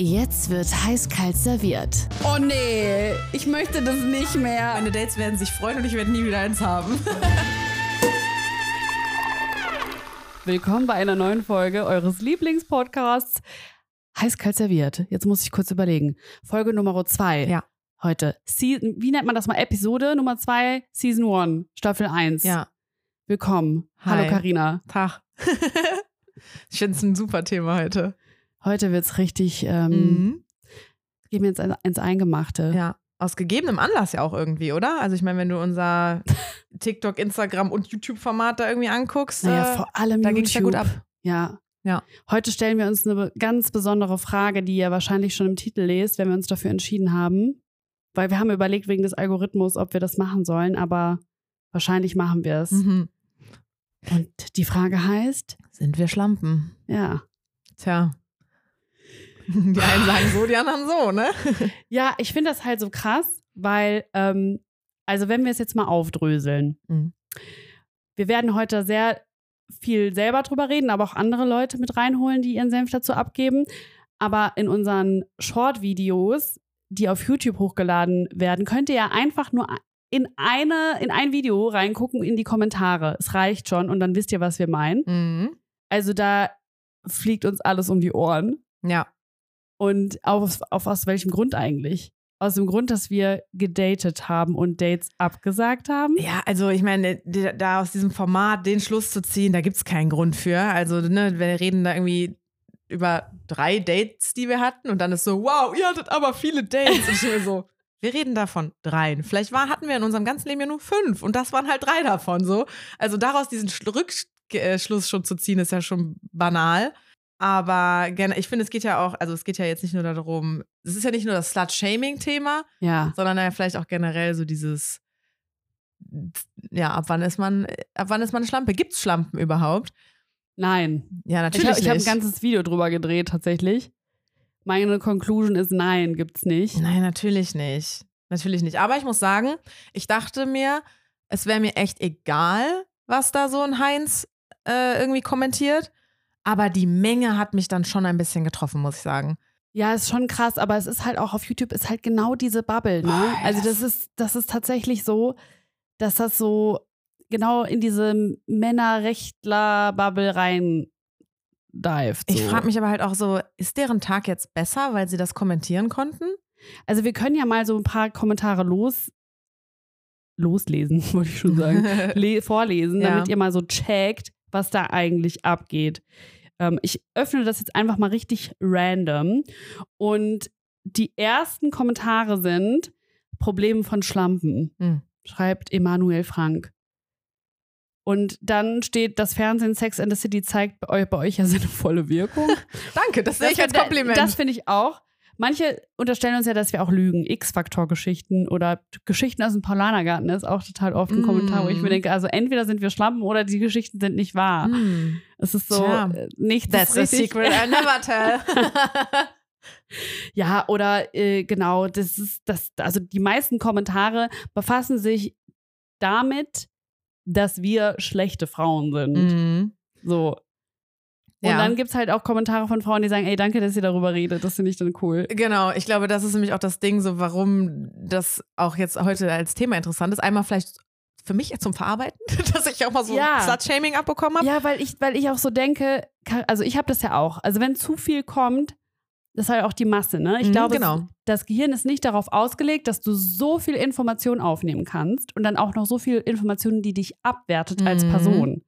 Jetzt wird heiß-kalt serviert. Oh nee, ich möchte das nicht mehr. Meine Dates werden sich freuen und ich werde nie wieder eins haben. Willkommen bei einer neuen Folge eures Lieblingspodcasts Heiß-kalt serviert. Jetzt muss ich kurz überlegen. Folge Nummer zwei. Ja. Heute. Season, wie nennt man das mal? Episode Nummer zwei, Season 1, Staffel 1. Ja. Willkommen. Hi. Hallo Karina. Tag. ich finde es ein super Thema heute. Heute wird's richtig, ähm, Mhm. gehen wir jetzt ins, ins Eingemachte. Ja. Aus gegebenem Anlass ja auch irgendwie, oder? Also ich meine, wenn du unser TikTok, Instagram und YouTube-Format da irgendwie anguckst, Naja, äh, vor allem da YouTube. ging's ja gut ab. Ja. Ja. Heute stellen wir uns eine ganz besondere Frage, die ihr wahrscheinlich schon im Titel lest, wenn wir uns dafür entschieden haben. Weil wir haben überlegt wegen des Algorithmus, ob wir das machen sollen, aber wahrscheinlich machen wir es. Mhm. Und die Frage heißt, Sind wir Schlampen? ja. Tja. Die einen sagen so, die anderen so, ne? Ja, ich finde das halt so krass, weil, ähm, also wenn wir es jetzt mal aufdröseln, Mhm. wir werden heute sehr viel selber drüber reden, aber auch andere Leute mit reinholen, die ihren Senf dazu abgeben. Aber in unseren Short-Videos, die auf YouTube hochgeladen werden, könnt ihr ja einfach nur in eine, in ein Video reingucken in die Kommentare. Es reicht schon und dann wisst ihr, was wir meinen. Mhm. Also da fliegt uns alles um die Ohren. Ja. Und auf, auf aus welchem Grund eigentlich? Aus dem Grund, dass wir gedatet haben und Dates abgesagt haben? Ja, also ich meine, da aus diesem Format den Schluss zu ziehen, da gibt es keinen Grund für. Also, ne, wir reden da irgendwie über drei Dates, die wir hatten und dann ist so, wow, ihr hattet aber viele Dates. Und ich mir so, wir reden davon dreien. Vielleicht war, hatten wir in unserem ganzen Leben ja nur fünf und das waren halt drei davon so. Also daraus diesen Schlu- Rückschluss schon zu ziehen, ist ja schon banal. Aber gerne, ich finde, es geht ja auch, also es geht ja jetzt nicht nur darum, es ist ja nicht nur das Slut-Shaming-Thema, Ja. sondern ja vielleicht auch generell so dieses, ja, ab wann ist man, ab wann ist man eine Schlampe? Gibt's Schlampen überhaupt? Nein. Ja, Ich natürlich habe hab ein ganzes Video drüber gedreht, tatsächlich. Meine Conclusion ist nein, gibt's nicht. Nein, natürlich nicht. Natürlich nicht. Aber ich muss sagen, ich dachte mir, es wäre mir echt egal, was da so ein Heinz äh, irgendwie kommentiert. Aber die Menge hat mich dann schon ein bisschen getroffen, muss ich sagen. Ja, ist schon krass, aber es ist halt auch auf YouTube ist halt genau diese Bubble, ne? Boah, Also das- ist, das ist tatsächlich so, dass das so genau in diese Männerrechtler-Bubble rein dived. So. Ich frage mich aber halt auch so, ist deren Tag jetzt besser, weil sie das kommentieren konnten? Also wir können ja mal so ein paar Kommentare los loslesen, wollte ich schon sagen. le vorlesen, Ja. damit ihr mal so checkt, was da eigentlich abgeht. Ähm, ich öffne das jetzt einfach mal richtig random. Und die ersten Kommentare sind Probleme von Schlampen, Hm. schreibt Emanuel Frank. Und dann steht, das Fernsehen Sex and the City zeigt bei euch, bei euch ja seine volle Wirkung. Danke, das sehe ich als Kompliment. Das finde ich auch. Manche unterstellen uns ja, dass wir auch lügen. X-Faktor-Geschichten oder Geschichten aus dem Paulanergarten ist auch total oft ein Mm. Kommentar, wo ich mir denke, also entweder sind wir Schlampen oder die Geschichten sind nicht wahr. Hm. Es ist so, Tja. äh, nichts That's a secret I never tell. Ja, oder äh, genau, das ist das, also die meisten Kommentare befassen sich damit, dass wir schlechte Frauen sind. Mhm. So. Und Ja. dann gibt es halt auch Kommentare von Frauen, die sagen, ey, danke, dass ihr darüber redet. Das finde ich dann cool. Genau, ich glaube, das ist nämlich auch das Ding, so warum das auch jetzt heute als Thema interessant ist. Einmal vielleicht für mich zum Verarbeiten, dass ich auch mal so Ja. Slut-Shaming abbekommen habe. Ja, weil ich, weil ich auch so denke, also ich habe das ja auch. Also wenn zu viel kommt, das ist halt auch die Masse, ne? Ich Mhm, glaube, genau. es- das Gehirn ist nicht darauf ausgelegt, dass du so viel Information aufnehmen kannst und dann auch noch so viel Information, die dich abwertet als Mhm. Person.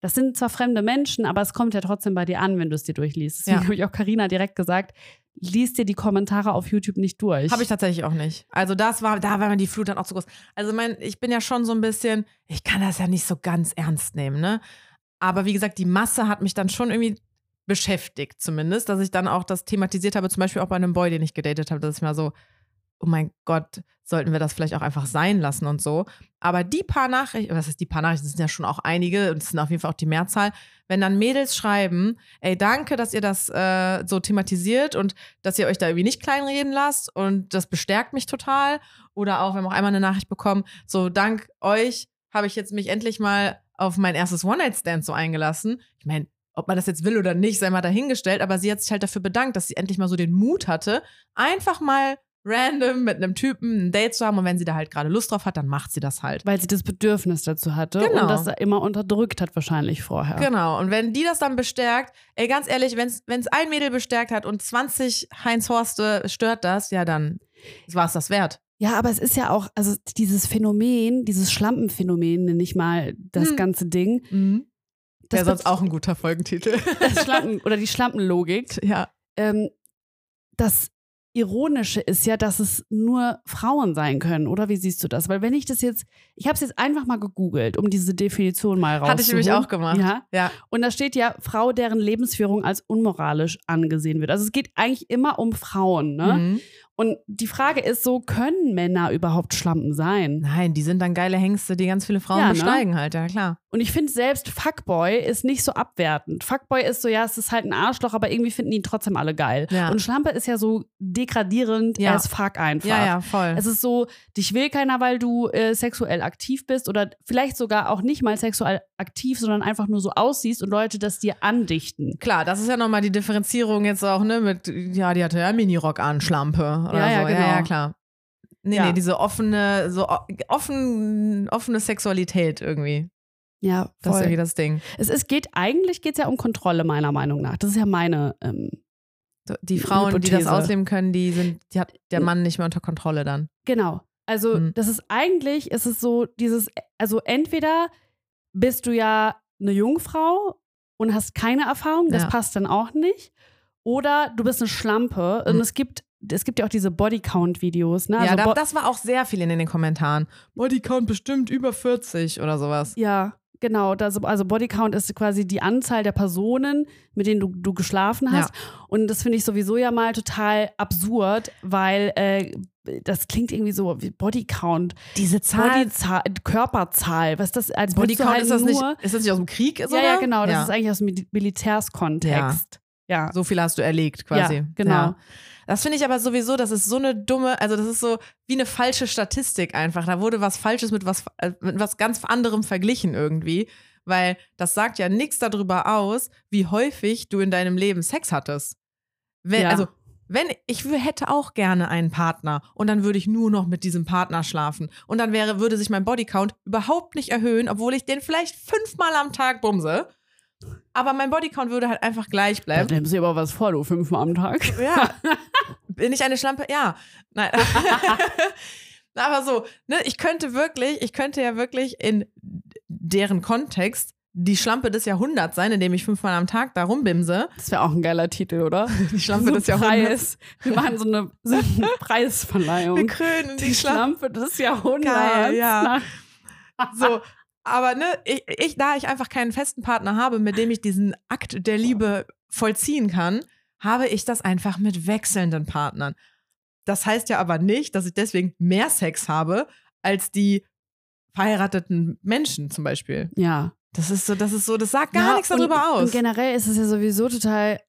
Das sind zwar fremde Menschen, aber es kommt ja trotzdem bei dir an, wenn du es dir durchliest. Deswegen Ja. habe ich auch Karina direkt gesagt, liest dir die Kommentare auf YouTube nicht durch. Habe ich tatsächlich auch nicht. Also das war, da war mir die Flut dann auch zu groß. Also mein, ich bin ja schon so ein bisschen, ich kann das ja nicht so ganz ernst nehmen, ne? Aber wie gesagt, die Masse hat mich dann schon irgendwie beschäftigt zumindest, dass ich dann auch das thematisiert habe, zum Beispiel auch bei einem Boy, den ich gedatet habe, dass ich mal so, oh mein Gott, sollten wir das vielleicht auch einfach sein lassen und so. Aber die paar Nachrichten, was ist die paar Nachrichten, das sind ja schon auch einige und es sind auf jeden Fall auch die Mehrzahl, wenn dann Mädels schreiben, ey, danke, dass ihr das äh, so thematisiert und dass ihr euch da irgendwie nicht kleinreden lasst und das bestärkt mich total. Oder auch, wir haben auch einmal eine Nachricht bekommen, so dank euch habe ich jetzt mich endlich mal auf mein erstes One-Night-Stand so eingelassen. Ich meine, ob man das jetzt will oder nicht, sei mal dahingestellt, aber sie hat sich halt dafür bedankt, dass sie endlich mal so den Mut hatte, einfach mal random mit einem Typen ein Date zu haben und wenn sie da halt gerade Lust drauf hat, dann macht sie das halt. Weil sie das Bedürfnis dazu hatte Genau. und das immer unterdrückt hat wahrscheinlich vorher. Genau, und wenn die das dann bestärkt, ey, ganz ehrlich, wenn es ein Mädel bestärkt hat und 20 Heinz Horste stört das, ja, dann war es das wert. Ja, aber es ist ja auch, also dieses Phänomen, dieses Schlampenphänomen, nenne ich mal das Hm. ganze Ding. Wäre Das sonst wird- auch ein guter Folgentitel. das Schlampen oder die Schlampenlogik. ja. Ähm, das Ironische ist ja, dass es nur Frauen sein können, oder wie siehst du das? Weil wenn ich das jetzt, ich habe es jetzt einfach mal gegoogelt, um diese Definition mal rauszuholen. Hatte ich nämlich auch gemacht. Ja. Ja. Und da steht ja Frau, deren Lebensführung als unmoralisch angesehen wird. Also es geht eigentlich immer um Frauen, ne? Mhm. Und die Frage ist so, können Männer überhaupt Schlampen sein? Nein, die sind dann geile Hengste, die ganz viele Frauen Ja, ne? besteigen halt, ja klar. Und ich finde selbst Fuckboy ist nicht so abwertend. Fuckboy ist so, ja, es ist halt ein Arschloch, aber irgendwie finden ihn trotzdem alle geil. Ja. Und Schlampe ist ja so degradierend Ja. as fuck einfach. Ja, ja, voll. Es ist so, dich will keiner, weil du äh, sexuell aktiv bist oder vielleicht sogar auch nicht mal sexuell aktiv, sondern einfach nur so aussiehst und Leute das dir andichten. Klar, das ist ja nochmal die Differenzierung jetzt auch, ne, mit, ja, die hatte ja Minirock an, Schlampe oder Ja, so. ja, genau. ja, ja, klar. Nee, Ja. nee, diese offene, so offen, offene Sexualität irgendwie. Ja, Das ist voll. irgendwie das Ding. Es ist, geht, eigentlich geht es ja um Kontrolle, meiner Meinung nach. Das ist ja meine. Ähm, Die Frauen, die das Hypothese. ausleben können, die sind, die hat der Mann nicht mehr unter Kontrolle dann. Genau. Also, Mhm. das ist eigentlich, ist es so, dieses, also entweder bist du ja eine Jungfrau und hast keine Erfahrung, das Ja. passt dann auch nicht. Oder du bist eine Schlampe und Mhm. es gibt, es gibt ja auch diese Bodycount-Videos, ne? ja, Also da, Bo- das war auch sehr viel in den Kommentaren. Bodycount bestimmt über 40 oder sowas. ja, genau. Das, also Bodycount ist quasi die Anzahl der Personen, mit denen du, du geschlafen hast. Und das finde ich sowieso ja mal total absurd, weil äh, das klingt irgendwie so wie Bodycount. Diese Bodyzahl, Körperzahl, was ist das als Bodycount halt ist das nicht, nur, ist das nicht aus dem Krieg? Ja, sogar? ja, genau, das Ja. ist eigentlich aus dem Mil- Militärskontext. Ja. So viel hast du erlegt quasi. Ja, genau. Das finde ich aber sowieso, das ist so eine dumme, also das ist so wie eine falsche Statistik einfach. Da wurde was Falsches mit was, äh, mit was ganz anderem verglichen irgendwie. Weil das sagt ja nichts darüber aus, wie häufig du in deinem Leben Sex hattest. Wenn, Ja. Also, wenn ich hätte auch gerne einen Partner und dann würde ich nur noch mit diesem Partner schlafen. Und dann wäre, würde sich mein Bodycount überhaupt nicht erhöhen, obwohl ich den vielleicht fünfmal am Tag bumse. Aber mein Bodycount würde halt einfach gleich Da bleiben. nimmst du aber was vor, du fünfmal am Tag. Ja. Bin ich eine Schlampe? Ja. Nein. Aber so, ne, ich könnte wirklich, ich könnte ja wirklich in deren Kontext die Schlampe des Jahrhunderts sein, indem ich fünfmal am Tag da rumbimse. Das wäre auch ein geiler Titel, oder? Die Schlampe so des Jahrhunderts. Preis. Wir machen so eine, so eine Wir Preisverleihung. krönen die, Die Schlampe. Schlampe des Jahrhunderts. Geil, ja. So. Aber ne, ich, ich, da ich einfach keinen festen Partner habe, mit dem ich diesen Akt der Liebe vollziehen kann, habe ich das einfach mit wechselnden Partnern. Das heißt ja aber nicht, dass ich deswegen mehr Sex habe als die verheirateten Menschen zum Beispiel. Ja. Das ist so, das ist so, das sagt gar Ja, nichts und, darüber Und aus. generell ist es ja sowieso total,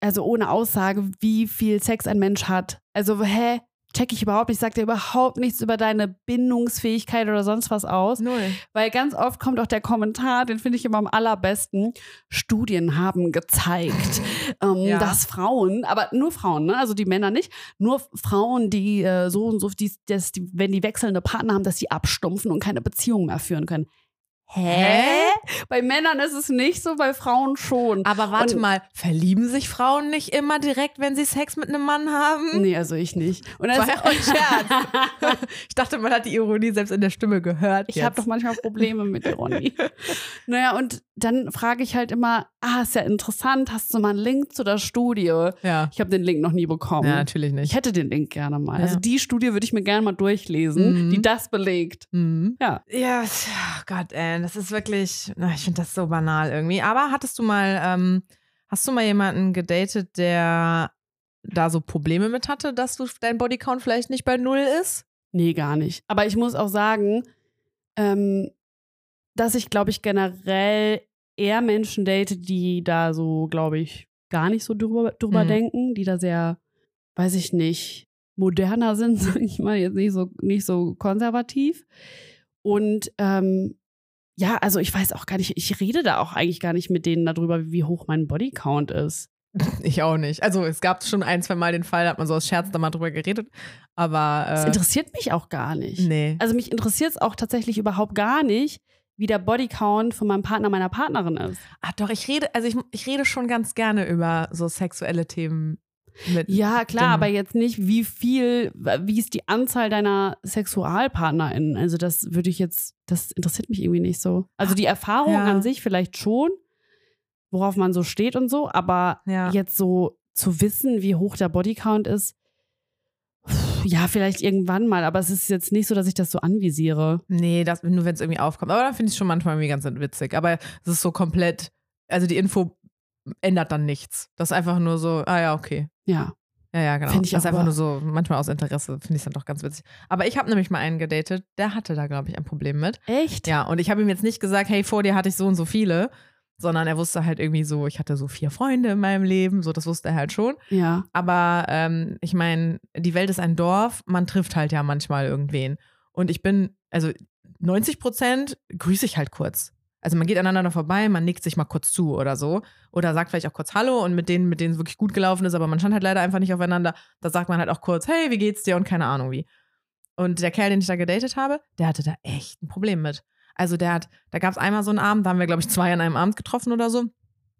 also ohne Aussage, wie viel Sex ein Mensch hat. Also, hä? Check ich überhaupt nicht. Sagt dir überhaupt nichts über deine Bindungsfähigkeit oder sonst was aus. Null. Weil ganz oft kommt auch der Kommentar, den finde ich immer am allerbesten. Studien haben gezeigt, ähm, Ja. dass Frauen, aber nur Frauen, ne? also die Männer nicht, nur Frauen, die äh, so und so, die, dass die, wenn die wechselnde Partner haben, dass sie abstumpfen und keine Beziehung mehr führen können. Hä? Bei Männern ist es nicht so, bei Frauen schon. Aber warte Und- mal, verlieben sich Frauen nicht immer direkt, wenn sie Sex mit einem Mann haben? Nee, also ich nicht. Und Das war ja auch ein Scherz. ich dachte, man hat die Ironie selbst in der Stimme gehört. Ich habe doch manchmal Probleme mit Ironie. naja, und dann frage ich halt immer, ah, ist ja interessant, hast du mal einen Link zu der Studie? Ja. Ich habe den Link noch nie bekommen. ja, natürlich ich nicht. hätte den Link gerne mal. Ja. Also die Studie würde ich mir gerne mal durchlesen, Mhm. die das belegt. Mhm. Ja. Ja, oh Gott, ey, das ist wirklich, ich finde das so banal irgendwie. Aber hattest du mal, ähm, hast du mal jemanden gedatet, der da so Probleme mit hatte, dass du dein Bodycount vielleicht nicht bei null ist? Nee, gar nicht. Aber ich muss auch sagen, ähm, dass ich, glaube ich, generell eher Menschen date, die da so, glaube ich, gar nicht so drüber, drüber Mhm. denken, die da sehr, weiß ich nicht, moderner sind, sag ich mal, jetzt nicht so, nicht so konservativ. Und ähm, ja, also ich weiß auch gar nicht, ich rede da auch eigentlich gar nicht mit denen darüber, wie hoch mein Bodycount ist. Ich auch nicht. Also es gab schon ein, zwei Mal den Fall, da hat man so aus Scherz da mal drüber geredet. Aber Das äh, interessiert mich auch gar nicht. nee. Also mich interessiert es auch tatsächlich überhaupt gar nicht, wie der Bodycount von meinem Partner, meiner Partnerin ist. Ah, doch, ich rede, also ich, ich rede schon ganz gerne über so sexuelle Themen mit. Ja, klar, aber jetzt nicht, wie viel, wie ist die Anzahl deiner SexualpartnerInnen? Also, das würde ich jetzt, das interessiert mich irgendwie nicht so. Also, die Erfahrung Ja. an sich vielleicht schon, worauf man so steht und so, aber Ja. jetzt so zu wissen, wie hoch der Bodycount ist, ja, vielleicht irgendwann mal, aber es ist jetzt nicht so, dass ich das so anvisiere. Nee, das, nur wenn es irgendwie aufkommt. Aber dann finde ich es schon manchmal irgendwie ganz witzig. Aber es ist so komplett, also die Info ändert dann nichts. Das ist einfach nur so, ah ja, okay. Ja. Ja, ja, genau. Find ich das ist einfach nur so, manchmal aus Interesse, finde ich es dann doch ganz witzig. Aber ich habe nämlich mal einen gedatet, der hatte da, glaube ich, ein Problem mit. Echt? Ja, und ich habe ihm jetzt nicht gesagt, hey, vor dir hatte ich so und so viele, sondern er wusste halt irgendwie so, ich hatte so vier Freunde in meinem Leben, so das wusste er halt schon. Ja. Aber ähm, ich meine, die Welt ist ein Dorf, man trifft halt ja manchmal irgendwen. Und ich bin, also 90 Prozent grüße ich halt kurz. Also man geht aneinander vorbei, man nickt sich mal kurz zu oder so. Oder sagt vielleicht auch kurz Hallo und mit denen, mit denen es wirklich gut gelaufen ist, aber man stand halt leider einfach nicht aufeinander. Da sagt man halt auch kurz, hey, wie geht's dir? Und keine Ahnung wie. Und der Kerl, den ich da gedatet habe, der hatte da echt ein Problem mit. Also der hat, da gab es einmal so einen Abend, da haben wir, glaube ich, zwei an einem Abend getroffen oder so.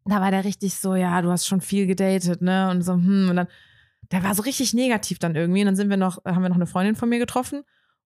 Da war der richtig so, ja, du hast schon viel gedatet, ne? Und so, hm, und dann, der war so richtig negativ dann irgendwie. Und dann sind wir noch, haben wir noch eine Freundin von mir getroffen.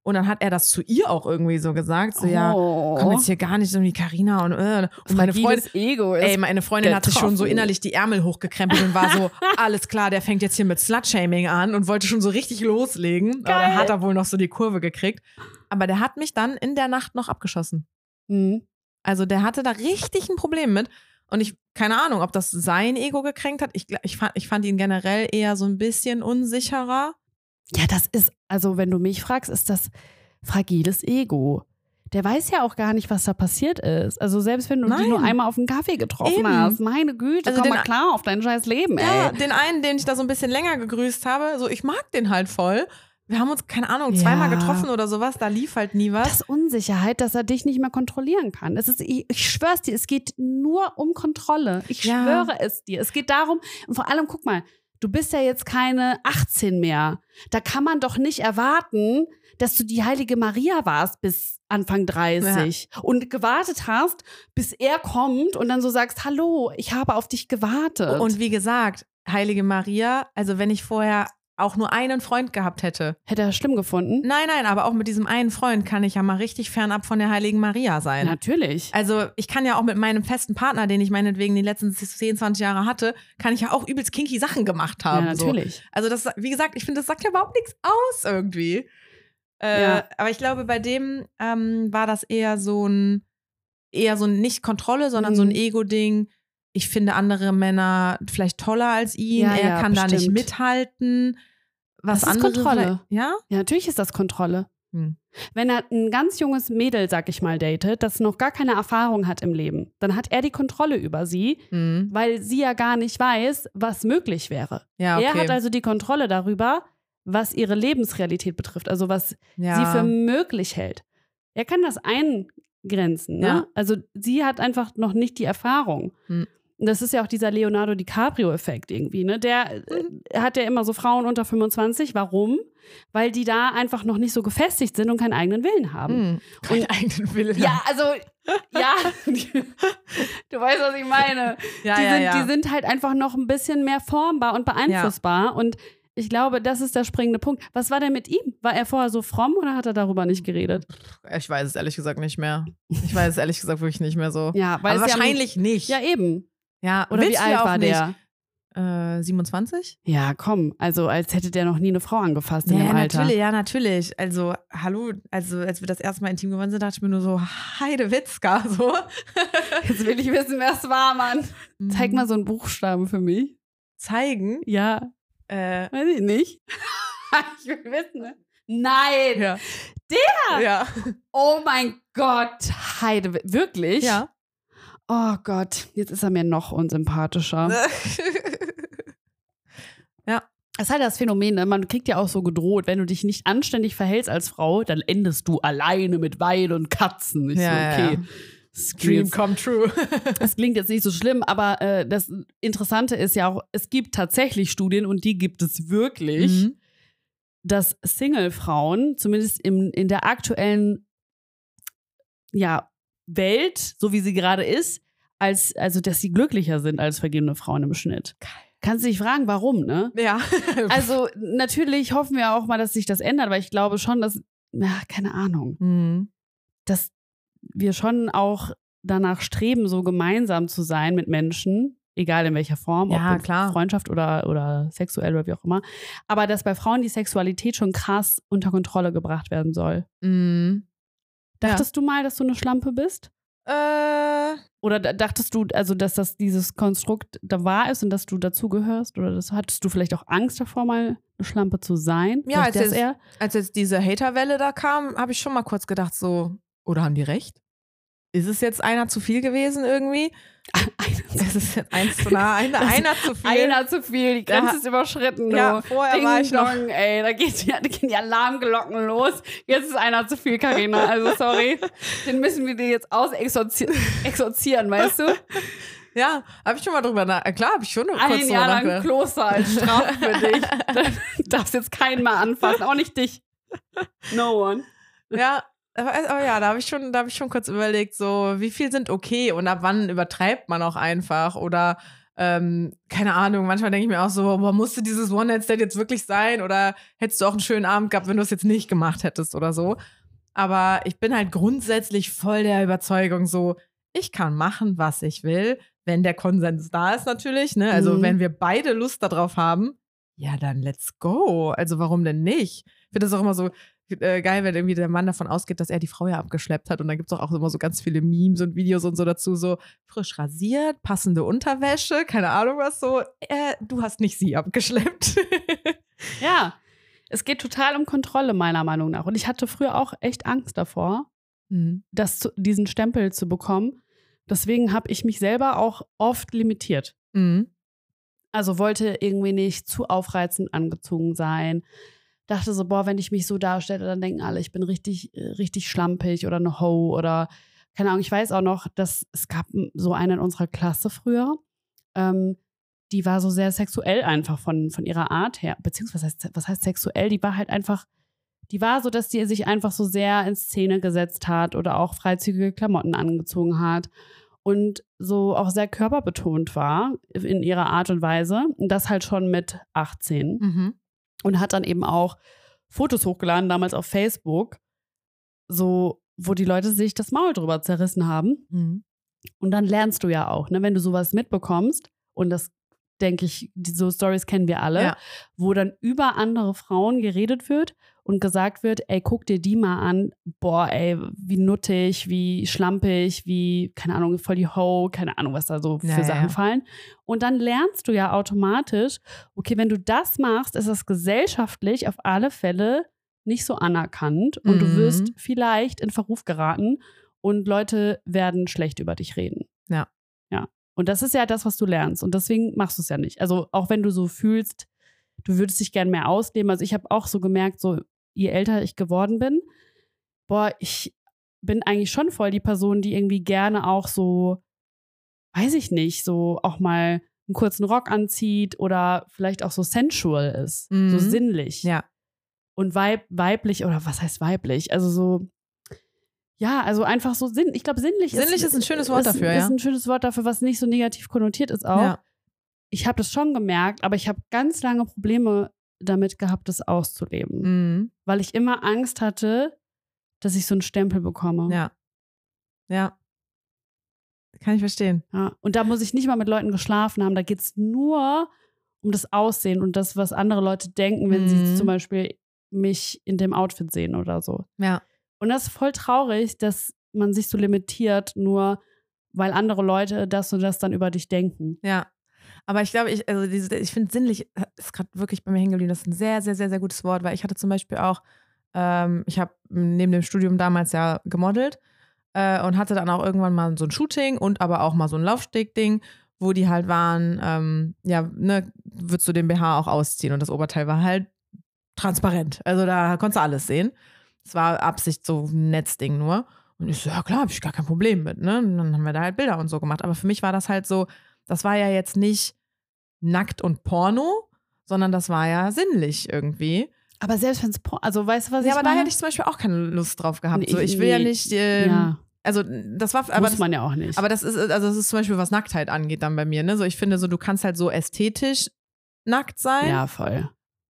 Und dann hat er das zu ihr auch irgendwie so gesagt, so, ja, oh. komm jetzt hier gar nicht so wie Carina und, äh. und meine Freundin, Ego ist. Ey, meine Freundin hatte schon so innerlich die Ärmel hochgekrempelt und war so, alles klar, der fängt jetzt hier mit Slut-Shaming an und wollte schon so richtig loslegen. Aber Geil. dann hat er wohl noch so die Kurve gekriegt. Aber der hat mich dann in der Nacht noch abgeschossen. Mhm. Also der hatte da richtig ein Problem mit. Und ich, keine Ahnung, ob das sein Ego gekränkt hat. Ich, ich, fand, ich fand ihn generell eher so ein bisschen unsicherer. Ja, das ist, also wenn du mich fragst, ist das fragiles Ego. Der weiß ja auch gar nicht, was da passiert ist. Also selbst wenn du Nein. dich nur einmal auf einen Kaffee getroffen Eben. hast, meine Güte, Also komm mal klar auf dein scheiß Leben, Ja, ey. den einen, den ich da so ein bisschen länger gegrüßt habe, so ich mag den halt voll. Wir haben uns, keine Ahnung, zweimal Ja. getroffen oder sowas, da lief halt nie was. Das ist Unsicherheit, dass er dich nicht mehr kontrollieren kann. Es ist, ich, ich schwör's dir, es geht nur um Kontrolle. Ich Ja. schwöre es dir. Es geht darum, und vor allem, guck mal, du bist ja jetzt keine 18 mehr. Da kann man doch nicht erwarten, dass du die heilige Maria warst bis Anfang 30 und gewartet hast, bis er kommt und dann so sagst, hallo, ich habe auf dich gewartet. Und wie gesagt, Heilige Maria, also wenn ich vorher auch nur einen Freund gehabt hätte. Hätte er schlimm gefunden? Nein, nein, aber auch mit diesem einen Freund kann ich ja mal richtig fernab von der Heiligen Maria sein. Natürlich. Also ich kann ja auch mit meinem festen Partner, den ich meinetwegen die letzten 10, 20 Jahre hatte, kann ich ja auch übelst kinky Sachen gemacht Ja, haben. natürlich. So. Also das, wie gesagt, ich finde, das sagt ja überhaupt nichts aus irgendwie. Äh, Ja. Aber ich glaube, bei dem ähm, war das eher so ein, eher so ein nicht Kontrolle, sondern so ein Mhm. Ego-Ding. Ich finde andere Männer vielleicht toller als ihn. Ja, er ja, kann da nicht bestimmt. mithalten. Was Das ist Kontrolle. Ja? Ja, natürlich ist das Kontrolle. Hm. Wenn er ein ganz junges Mädel, sag ich mal, datet, das noch gar keine Erfahrung hat im Leben, dann hat er die Kontrolle über sie, Hm. weil sie ja gar nicht weiß, was möglich wäre. Ja, okay. Er hat also die Kontrolle darüber, was ihre Lebensrealität betrifft, also was ja. sie für möglich hält. Er kann das eingrenzen. Ne? Ja. Also sie hat einfach noch nicht die Erfahrung. Hm. Das ist ja auch dieser Leonardo DiCaprio-Effekt irgendwie. Ne? Der Mhm. äh, hat ja immer so Frauen unter 25. Warum? Weil die da einfach noch nicht so gefestigt sind und keinen eigenen Willen haben. Hm. Keinen eigenen Willen. Ja, also, ja, du weißt, was ich meine. ja, die, ja, sind, ja. die sind halt einfach noch ein bisschen mehr formbar und beeinflussbar. Und ich glaube, das ist der springende Punkt. Was war denn mit ihm? War er vorher so fromm oder hat er darüber nicht geredet? Ich weiß es ehrlich gesagt nicht mehr. Ich weiß es ehrlich gesagt wirklich nicht mehr so. Ja, weil es ja- wahrscheinlich nicht. Ja, eben. Ja, Oder willst wie alt war nicht. der? Äh, 27? Ja, komm. Also, als hätte der noch nie eine Frau angefasst in Ja, dem Alter. natürlich, ja, natürlich. Also, hallo, also als wir das erste Mal intim geworden sind, dachte ich mir nur so, Heidewitzka, so. Jetzt will ich wissen, wer es war, Mann. Zeig mal so einen Buchstaben für mich. Zeigen. Ja, Äh, weiß ich nicht. ich will wissen. ne? Nein! ja. Der! Ja. Oh mein Gott, Heide, wirklich? Ja. Oh Gott, jetzt ist er mir noch unsympathischer. Das ist halt das Phänomen, ne? man kriegt ja auch so gedroht, wenn du dich nicht anständig verhältst als Frau, dann endest du alleine mit Wein und Katzen. Ich Ja, so, ja, okay. ja. Dream come true. Das klingt jetzt nicht so schlimm, aber äh, das Interessante ist ja auch, es gibt tatsächlich Studien und die gibt es wirklich, Mhm. dass Single-Frauen, zumindest im, in der aktuellen ja, Welt, so wie sie gerade ist, als, also dass sie glücklicher sind als vergebene Frauen im Schnitt. Geil. Kannst du dich fragen, warum, ne? Ja. Also natürlich hoffen wir auch mal, dass sich das ändert, weil ich glaube schon, dass, ja, keine Ahnung, Mhm. dass wir schon auch danach streben, so gemeinsam zu sein mit Menschen, egal in welcher Form, Ja, ob klar. Freundschaft oder, oder sexuell oder wie auch immer. Aber dass bei Frauen die Sexualität schon krass unter Kontrolle gebracht werden soll. Mhm. Ja. Dachtest du mal, dass du eine Schlampe bist? Äh, Oder da- dachtest du, also, dass das dieses Konstrukt da wahr ist und dass du dazugehörst? Oder das, hattest du vielleicht auch Angst davor, mal eine Schlampe zu sein? Ja, als jetzt- eher? als jetzt diese Haterwelle da kam, habe ich schon mal kurz gedacht, so, oder haben die recht? Ist es jetzt einer zu viel gewesen irgendwie? Es ist jetzt eins zu nah, einer, Das- einer zu viel. Einer zu viel, die Grenze Ja. ist überschritten. Ja, vorher Ding war ich noch. dong, ey, da, geht, da gehen die Alarmglocken los. Jetzt ist einer zu viel, Karina. Also sorry, den müssen wir dir jetzt ausexorzieren, exorzieren, weißt du? Ja, habe ich schon mal drüber nach. Klar, habe ich schon kurz Ein Jahr lang nachgedacht. Kloster als Strafe für dich. Du darfst jetzt keinen mal anfassen, auch nicht dich. No one. Ja, aber, aber ja, da habe ich schon, da habe ich schon kurz überlegt, so wie viel sind okay und ab wann übertreibt man auch einfach oder ähm, keine Ahnung. Manchmal denke ich mir auch so, boah, musste dieses One Night Stand jetzt wirklich sein oder hättest du auch einen schönen Abend gehabt, wenn du es jetzt nicht gemacht hättest oder so. Aber ich bin halt grundsätzlich voll der Überzeugung so, ich kann machen, was ich will, wenn der Konsens da ist natürlich. Ne? Also Mhm. wenn wir beide Lust darauf haben, ja dann let's go. Also warum denn nicht? Ich finde das auch immer so äh, geil, wenn irgendwie der Mann davon ausgeht, dass er die Frau ja abgeschleppt hat. Und dann gibt es auch, auch immer so ganz viele Memes und Videos und so dazu, so frisch rasiert, passende Unterwäsche, keine Ahnung was so. Äh, du hast nicht sie abgeschleppt. Ja, es geht total um Kontrolle, meiner Meinung nach. Und ich hatte früher auch echt Angst davor, Mhm. das zu, diesen Stempel zu bekommen. Deswegen habe ich mich selber auch oft limitiert. Mhm. Also wollte irgendwie nicht zu aufreizend angezogen sein. Dachte so, boah, wenn ich mich so darstelle, dann denken alle, ich bin richtig, äh, richtig schlampig oder eine Ho oder keine Ahnung. Ich weiß auch noch, dass es gab so eine in unserer Klasse früher, ähm, die war so sehr sexuell einfach von, von ihrer Art her. Beziehungsweise, was heißt, was heißt sexuell? Die war halt einfach, die war so, dass die sich einfach so sehr in Szene gesetzt hat oder auch freizügige Klamotten angezogen hat und so auch sehr körperbetont war in ihrer Art und Weise. Und das halt schon mit 18. Mhm. Und hat dann eben auch Fotos hochgeladen, damals auf Facebook, so, wo die Leute sich das Maul drüber zerrissen haben. Mhm. Und dann lernst du ja auch, ne, wenn du sowas mitbekommst, und das denke ich, so Stories kennen wir alle, Ja. wo dann über andere Frauen geredet wird und gesagt wird, ey, guck dir die mal an, boah, ey, wie nuttig, wie schlampig, wie, keine Ahnung, voll die Ho, keine Ahnung, was da so für Ja, Sachen ja. fallen. Und dann lernst du ja automatisch, okay, wenn du das machst, ist das gesellschaftlich auf alle Fälle nicht so anerkannt und du Mhm. wirst vielleicht in Verruf geraten und Leute werden schlecht über dich reden. Ja. Ja. Und das ist ja das, was du lernst. Und deswegen machst du es ja nicht. Also auch wenn du so fühlst, du würdest dich gern mehr ausleben. Also ich habe auch so gemerkt, so je älter ich geworden bin, boah, ich bin eigentlich schon voll die Person, die irgendwie gerne auch so, weiß ich nicht, so auch mal einen kurzen Rock anzieht oder vielleicht auch so sensual ist, so Mhm. sinnlich Ja. und weib, weiblich oder was heißt weiblich? Also so ja, also einfach so sinn. Ich glaube, sinnlich, Sinnlich ist ein schönes Wort ist, dafür, ist ja. ein schönes Wort dafür, was nicht so negativ konnotiert ist auch. Ja. Ich habe das schon gemerkt, aber ich habe ganz lange Probleme damit gehabt, das auszuleben, Mhm. weil ich immer Angst hatte, dass ich so einen Stempel bekomme. Ja. Ja. Kann ich verstehen. Ja, und da muss ich nicht mal mit Leuten geschlafen haben. Da geht es nur um das Aussehen und das, was andere Leute denken, wenn Mhm. sie zum Beispiel mich in dem Outfit sehen oder so. Ja. Und das ist voll traurig, dass man sich so limitiert, nur weil andere Leute das und das dann über dich denken. Ja. Aber ich glaube, ich, also diese, ich finde sinnlich ist gerade wirklich bei mir hängen. Das ist ein sehr, sehr, sehr, sehr gutes Wort, weil ich hatte zum Beispiel auch, ähm, ich habe neben dem Studium damals ja gemodelt äh, und hatte dann auch irgendwann mal so ein Shooting und aber auch mal so ein Laufsteg-Ding, wo die halt waren, ähm, ja, ne, würdest du den BH auch ausziehen und das Oberteil war halt transparent. Also da konntest du alles sehen. Es war Absicht so ein Netzding nur. Und ich so, ja klar, habe ich gar kein Problem mit, ne? Und dann haben wir da halt Bilder und so gemacht. Aber für mich war das halt so, das war ja jetzt nicht nackt und Porno, sondern das war ja sinnlich irgendwie. Aber selbst wenn es, also weißt du, was Ja, ich aber da meine? hätte ich zum Beispiel auch keine Lust drauf gehabt. Nee, so, ich will ja nee. nicht, ähm, ja, also das war, aber muss das, man ja auch nicht. aber das ist, also das ist zum Beispiel, was Nacktheit angeht dann bei mir, ne? So, ich finde so, du kannst halt so ästhetisch nackt sein. ja, voll.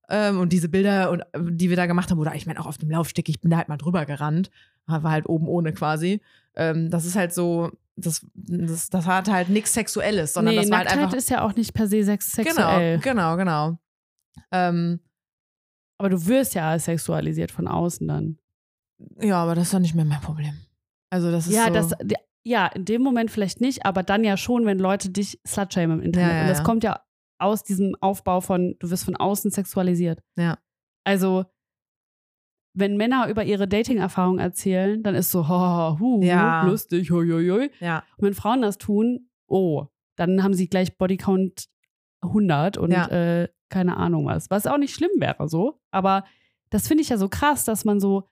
Ähm, und diese Bilder, und, äh, die wir da gemacht haben, oder ich meine auch auf dem Laufsteg, ich bin da halt mal drüber gerannt, war halt oben ohne quasi. Ähm, das ist halt so, das, das, das hat halt nichts Sexuelles, sondern nee, das war halt einfach. ist ja auch nicht per se sex Genau, sexuell. genau, genau. Ähm, Aber du wirst ja sexualisiert von außen dann. ja, aber das ist doch nicht mehr mein Problem. Also das ist Ja, so, das, ja, in dem Moment vielleicht nicht, aber dann ja schon, wenn Leute dich slutshamen im Internet. Ja, ja, Und das kommt ja aus diesem Aufbau von, du wirst von außen sexualisiert. Ja. Also, wenn Männer über ihre Dating-Erfahrung erzählen, dann ist so, ha, hu, Ja. lustig, hoi, hoi, hoi. ja, Und wenn Frauen das tun, oh, dann haben sie gleich Bodycount 100 und Ja. äh, keine Ahnung was. Was auch nicht schlimm wäre so. Aber das finde ich ja so krass, dass man so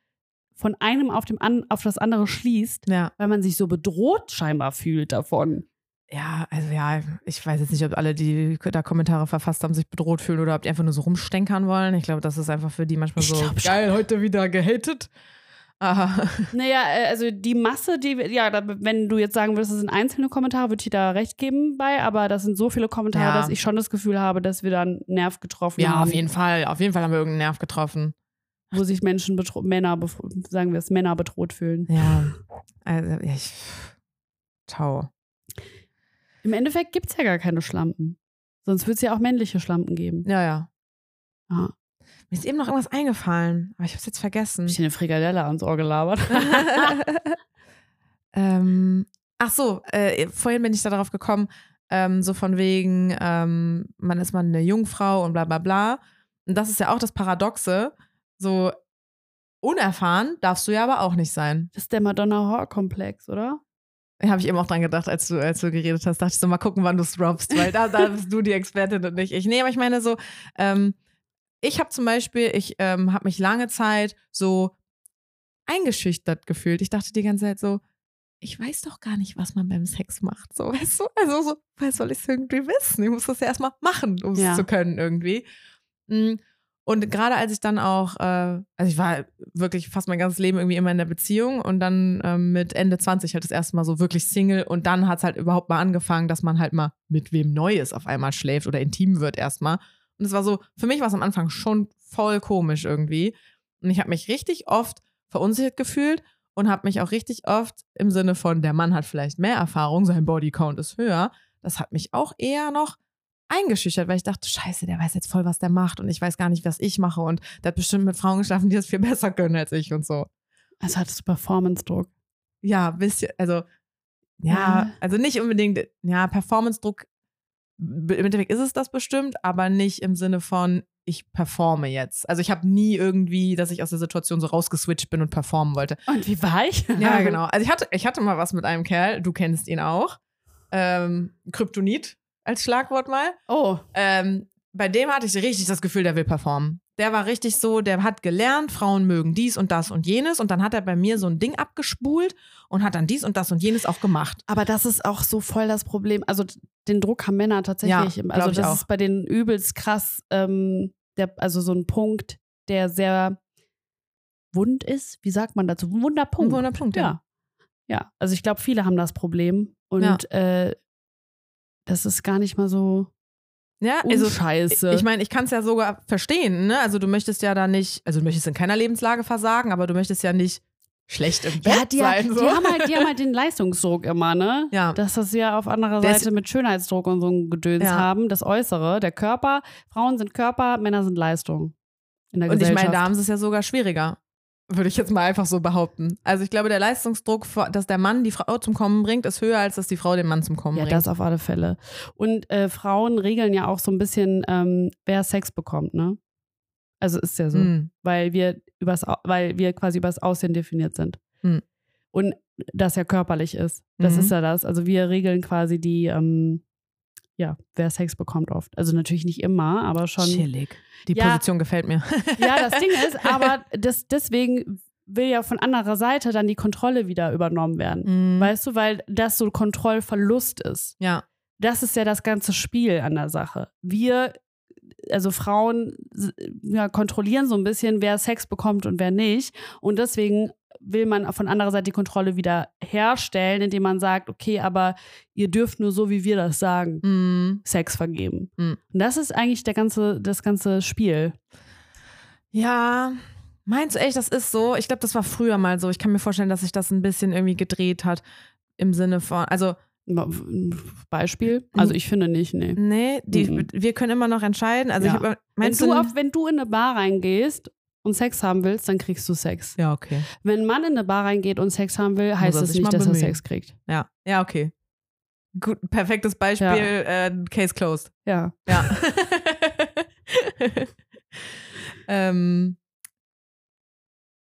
von einem auf, dem an, auf das andere schließt, ja. weil man sich so bedroht scheinbar fühlt davon. Ja, also ja, ich weiß jetzt nicht, ob alle, die da Kommentare verfasst haben, sich bedroht fühlen oder ob die einfach nur so rumstenkern wollen. Ich glaube, das ist einfach für die manchmal Ich so geil, heute wieder gehatet. Aha. Naja, äh, also die Masse, die, ja, wenn du jetzt sagen würdest, das sind einzelne Kommentare, würde ich dir da recht geben bei, aber das sind so viele Kommentare, Ja. dass ich schon das Gefühl habe, dass wir da einen Nerv getroffen Ja, haben. auf jeden Fall. Auf jeden Fall haben wir irgendeinen Nerv getroffen. Wo sich Menschen, Männer, sagen wir es, Männer bedroht fühlen. Ja. Also, ich. Ciao. Im Endeffekt gibt es ja gar keine Schlampen. Sonst würde es ja auch männliche Schlampen geben. Ja, ja. Ja. Mir ist eben noch irgendwas eingefallen, aber ich habe es jetzt vergessen. Hab ich eine Frikadelle ans Ohr gelabert? ähm, ach so, äh, vorhin bin ich da drauf gekommen, ähm, so von wegen, ähm, man ist mal eine Jungfrau und bla bla bla. Und das ist ja auch das Paradoxe. So unerfahren darfst du ja aber auch nicht sein. Das ist der Madonna-Horror-Komplex, oder? Habe ich eben auch dran gedacht, als du, als du geredet hast. Dachte ich so, mal gucken, wann du es droppst, weil da, da bist du die Expertin und nicht ich. Nee, aber ich meine so, ähm, ich habe zum Beispiel, ich ähm, habe mich lange Zeit so eingeschüchtert gefühlt. Ich dachte die ganze Zeit so, ich weiß doch gar nicht, was man beim Sex macht. So, weißt du? Also so, woher soll ich es irgendwie wissen? Ich muss das ja erstmal machen, um es Ja. zu können irgendwie. Mm, Und gerade als ich dann auch, äh, also ich war wirklich fast mein ganzes Leben irgendwie immer in der Beziehung und dann ähm, mit Ende 20 halt das erste Mal so wirklich Single und dann hat es halt überhaupt mal angefangen, dass man halt mal mit wem Neues auf einmal schläft oder intim wird erstmal. Und es war so, für mich war es am Anfang schon voll komisch irgendwie. Und ich habe mich richtig oft verunsichert gefühlt und habe mich auch richtig oft im Sinne von, der Mann hat vielleicht mehr Erfahrung, sein Bodycount ist höher. Das hat mich auch eher noch eingeschüchtert, weil ich dachte, scheiße, der weiß jetzt voll, was der macht und ich weiß gar nicht, was ich mache und der hat bestimmt mit Frauen geschlafen, die das viel besser können als ich und so. Also hattest du Performance-Druck. Ja, bisschen, also ja, Ja. also nicht unbedingt, ja, Performance-Druck, im Endeffekt ist es das bestimmt, aber nicht im Sinne von, ich performe jetzt. Also ich habe nie irgendwie, dass ich aus der Situation so rausgeswitcht bin und performen wollte. Und wie war ich? Ja, genau. Also ich hatte, ich hatte mal was mit einem Kerl, du kennst ihn auch. Ähm, Kryptonit als Schlagwort mal. Oh, Ähm, bei dem hatte ich richtig das Gefühl, der will performen. Der war richtig so, der hat gelernt, Frauen mögen dies und das und jenes. Und dann hat er bei mir so ein Ding abgespult und hat dann dies und das und jenes auch gemacht. aber das ist auch so voll das Problem. Also den Druck haben Männer tatsächlich. Ja, also das ist bei denen übelst krass. Ähm, der, also so ein Punkt, der sehr wund ist. Wie sagt man dazu? Wunderpunkt. Ein Wunderpunkt, ja. ja. Ja, also ich glaube, viele haben das Problem. Und äh, das ist gar nicht mal so Ja, also unscheiße. ich meine, ich kann es ja sogar verstehen, ne? Also du möchtest ja da nicht, also du möchtest in keiner Lebenslage versagen, aber du möchtest ja nicht schlecht im Bett ja, die, sein. die, so. haben halt, die haben halt den Leistungsdruck immer, ne? Ja. Dass das ja auf anderer Seite mit Schönheitsdruck und so ein Gedöns Ja. haben. Das Äußere, der Körper. Frauen sind Körper, Männer sind Leistung. Und ich meine, da haben sie es ja sogar schwieriger. Würde ich jetzt mal einfach so behaupten. Also ich glaube, der Leistungsdruck, dass der Mann die Frau zum Kommen bringt, ist höher, als dass die Frau den Mann zum Kommen Ja, bringt. das auf alle Fälle. Und äh, Frauen regeln ja auch so ein bisschen, ähm, wer Sex bekommt, ne? Also ist ja so. Hm. Weil wir übers, weil wir quasi übers Aussehen definiert sind. Hm. Und das ja körperlich ist. Das Mhm. ist ja das. Also wir regeln quasi die, ähm, ja, wer Sex bekommt oft. Also natürlich nicht immer, aber schon. Chillig. Die Ja. Position gefällt mir. Ja, das Ding ist, aber das, deswegen will ja von anderer Seite dann die Kontrolle wieder übernommen werden. Mhm. Weißt du, weil das so Kontrollverlust ist. ja. Das ist ja das ganze Spiel an der Sache. Wir, also Frauen, ja, kontrollieren so ein bisschen, wer Sex bekommt und wer nicht. Und deswegen will man von anderer Seite die Kontrolle wieder herstellen, indem man sagt, okay, aber ihr dürft nur so, wie wir das sagen, Mhm. Sex vergeben. Mhm. Und das ist eigentlich der ganze, das ganze Spiel. Ja, meinst du echt, das ist so? Ich glaube, das war früher mal so. Ich kann mir vorstellen, dass sich das ein bisschen irgendwie gedreht hat. Im Sinne von, also, Beispiel? Also ich finde nicht, nee. nee, die, Mhm. wir können immer noch entscheiden. Also, Ja. ich, Wenn meinst du, du, auf, wenn du in eine Bar reingehst und Sex haben willst, dann kriegst du Sex. Ja, okay. Wenn ein Mann in eine Bar reingeht und Sex haben will, heißt er das nicht, dass er bemühen. Sex kriegt. Ja, ja, okay. Gut, perfektes Beispiel, äh, Case closed. Ja. Ja. ähm,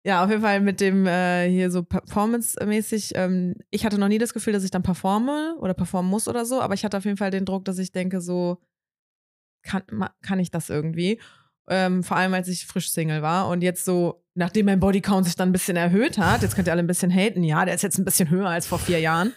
ja, auf jeden Fall mit dem äh, hier so performance-mäßig. Ähm, ich hatte noch nie das Gefühl, dass ich dann performe oder performen muss oder so, aber ich hatte auf jeden Fall den Druck, dass ich denke, so kann, kann ich das irgendwie. Ähm, vor allem, als ich frisch Single war und jetzt so, nachdem mein Bodycount sich dann ein bisschen erhöht hat, jetzt könnt ihr alle ein bisschen haten, ja, der ist jetzt ein bisschen höher als vor vier Jahren.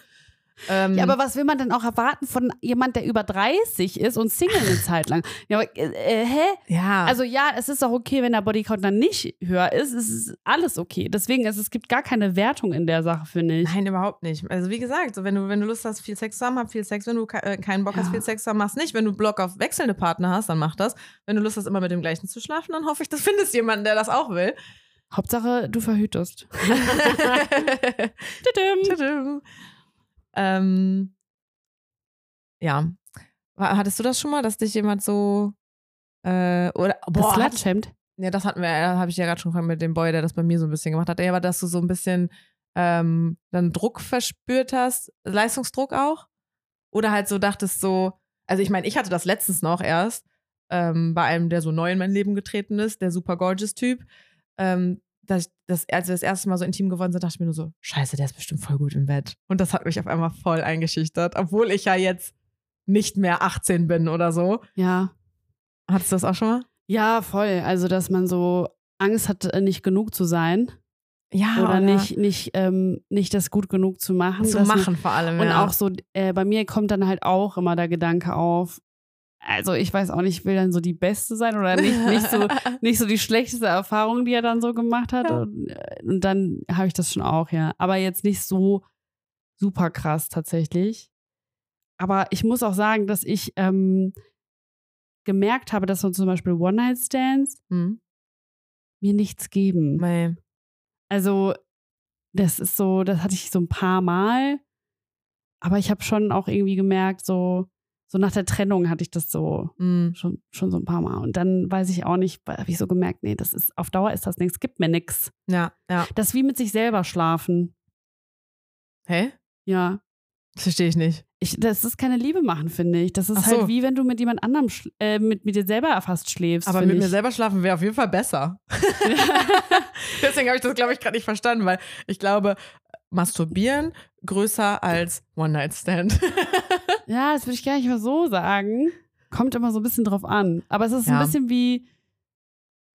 Ähm, Ja, aber was will man denn auch erwarten von jemand, der über 30 ist und Single eine Zeit lang? Ja, aber, äh, äh, hä? ja. Also ja, es ist auch okay, wenn der Bodycount dann nicht höher ist. Es ist alles okay. Deswegen, es, es gibt gar keine Wertung in der Sache, finde ich. Nein, überhaupt nicht. Also wie gesagt, so wenn du, wenn du Lust hast, viel Sex zu haben, hab viel Sex. Wenn du ke- äh, keinen Bock hast, Ja. viel Sex zu haben, mach's nicht. Wenn du Bock auf wechselnde Partner hast, dann mach das. Wenn du Lust hast, immer mit dem gleichen zu schlafen, dann hoffe ich, du findest jemanden, der das auch will. Hauptsache, du verhütest. Tüdüm. Tadam. Ähm, ja. Hattest du das schon mal, dass dich jemand so äh, oder Das boah, hat, ja, das hatten wir, da habe ich ja gerade schon gefragt mit dem Boy, der das bei mir so ein bisschen gemacht hat. Ja, aber dass du so ein bisschen ähm, dann Druck verspürt hast, Leistungsdruck auch? Oder halt so dachtest so, also ich meine, ich hatte das letztens noch erst ähm, bei einem, der so neu in mein Leben getreten ist, der super gorgeous Typ. Ähm, dass das, als wir das erste Mal so intim geworden sind, dachte ich mir nur so, scheiße, der ist bestimmt voll gut im Bett. Und das hat mich auf einmal voll eingeschüchtert, obwohl ich ja jetzt nicht mehr 18 bin oder so. Ja. Hattest du das auch schon mal? Ja, voll. Also, dass man so Angst hat, äh, nicht genug zu sein. Ja, oder, nicht, nicht, ähm, nicht das gut genug zu machen. zu dass man- machen vor allem. Und ja. auch so, äh, bei mir kommt dann halt auch immer der Gedanke auf, also ich weiß auch nicht, ich will dann so die Beste sein oder nicht, nicht, so, nicht so die schlechteste Erfahrung, die er dann so gemacht hat. Ja. Und, äh, und dann habe ich das schon auch, ja. Aber jetzt nicht so super krass tatsächlich. Aber ich muss auch sagen, dass ich ähm, gemerkt habe, dass so zum Beispiel One-Night-Stands Hm. mir nichts geben. Nee. Also, das ist so, das hatte ich so ein paar Mal. Aber ich habe schon auch irgendwie gemerkt, so, so nach der Trennung hatte ich das so Hm. schon, schon so ein paar Mal. Und dann weiß ich auch nicht, habe ich so gemerkt, nee, das ist, auf Dauer ist das nichts, gibt mir nichts. Ja, ja. Das ist wie mit sich selber schlafen. Hä? Ja. Das verstehe ich nicht. Ich, das ist keine Liebe machen, finde ich. Das ist Ach so. halt wie wenn du mit jemand anderem, äh, mit, mit dir selber fast schläfst. Aber mit mir ich. selber schlafen wäre auf jeden Fall besser. Deswegen habe ich das, glaube ich, gerade nicht verstanden, weil ich glaube, masturbieren größer als One-Night-Stand. Ja, das würde ich gar nicht mal so sagen. Kommt immer so ein bisschen drauf an. Aber es ist Ja. ein bisschen wie,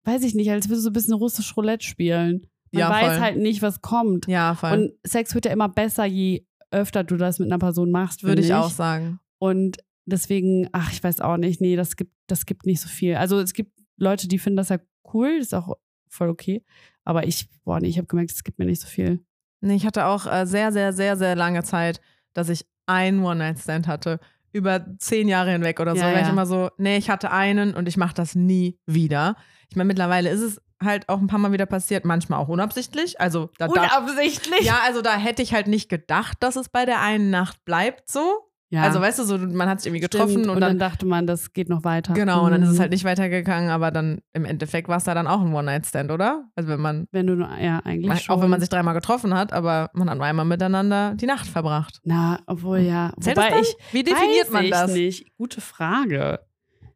weiß ich nicht, als würdest du so ein bisschen russisch Roulette spielen. Man Ja, weiß voll. halt nicht, was kommt. ja, voll. Und Sex wird ja immer besser, je öfter du das mit einer Person machst, Würde finde ich auch sagen. Und deswegen, ach, ich weiß auch nicht, nee, das gibt, das gibt nicht so viel. Also es gibt Leute, die finden das ja cool, das ist auch voll okay. Aber ich, boah, nee, ich habe gemerkt, es gibt mir nicht so viel. Nee, ich hatte auch äh, sehr, sehr, sehr, sehr lange Zeit, dass ich einen One-Night-Stand hatte. Über zehn Jahre hinweg oder so. Ja, ich ja. immer so, nee, ich hatte einen und ich mache das nie wieder. Ich meine, mittlerweile ist es halt auch ein paar Mal wieder passiert, manchmal auch unabsichtlich. Also da, da Unabsichtlich. Ja, also da hätte ich halt nicht gedacht, dass es bei der einen Nacht bleibt so. Ja, Also weißt du, so man hat sich irgendwie stimmt. getroffen und, und dann dann, dachte man, das geht noch weiter. genau, und dann ist es Mhm. halt nicht weitergegangen, aber dann im Endeffekt war es da dann auch ein One-Night-Stand, oder? Also wenn man, Wenn du, nur- ja, eigentlich schon. auch wenn man sich dreimal getroffen hat, aber man hat nur einmal miteinander die Nacht verbracht. Na, obwohl ja. Zählt Wobei das ich. Wie definiert man ich das? nicht. Gute Frage.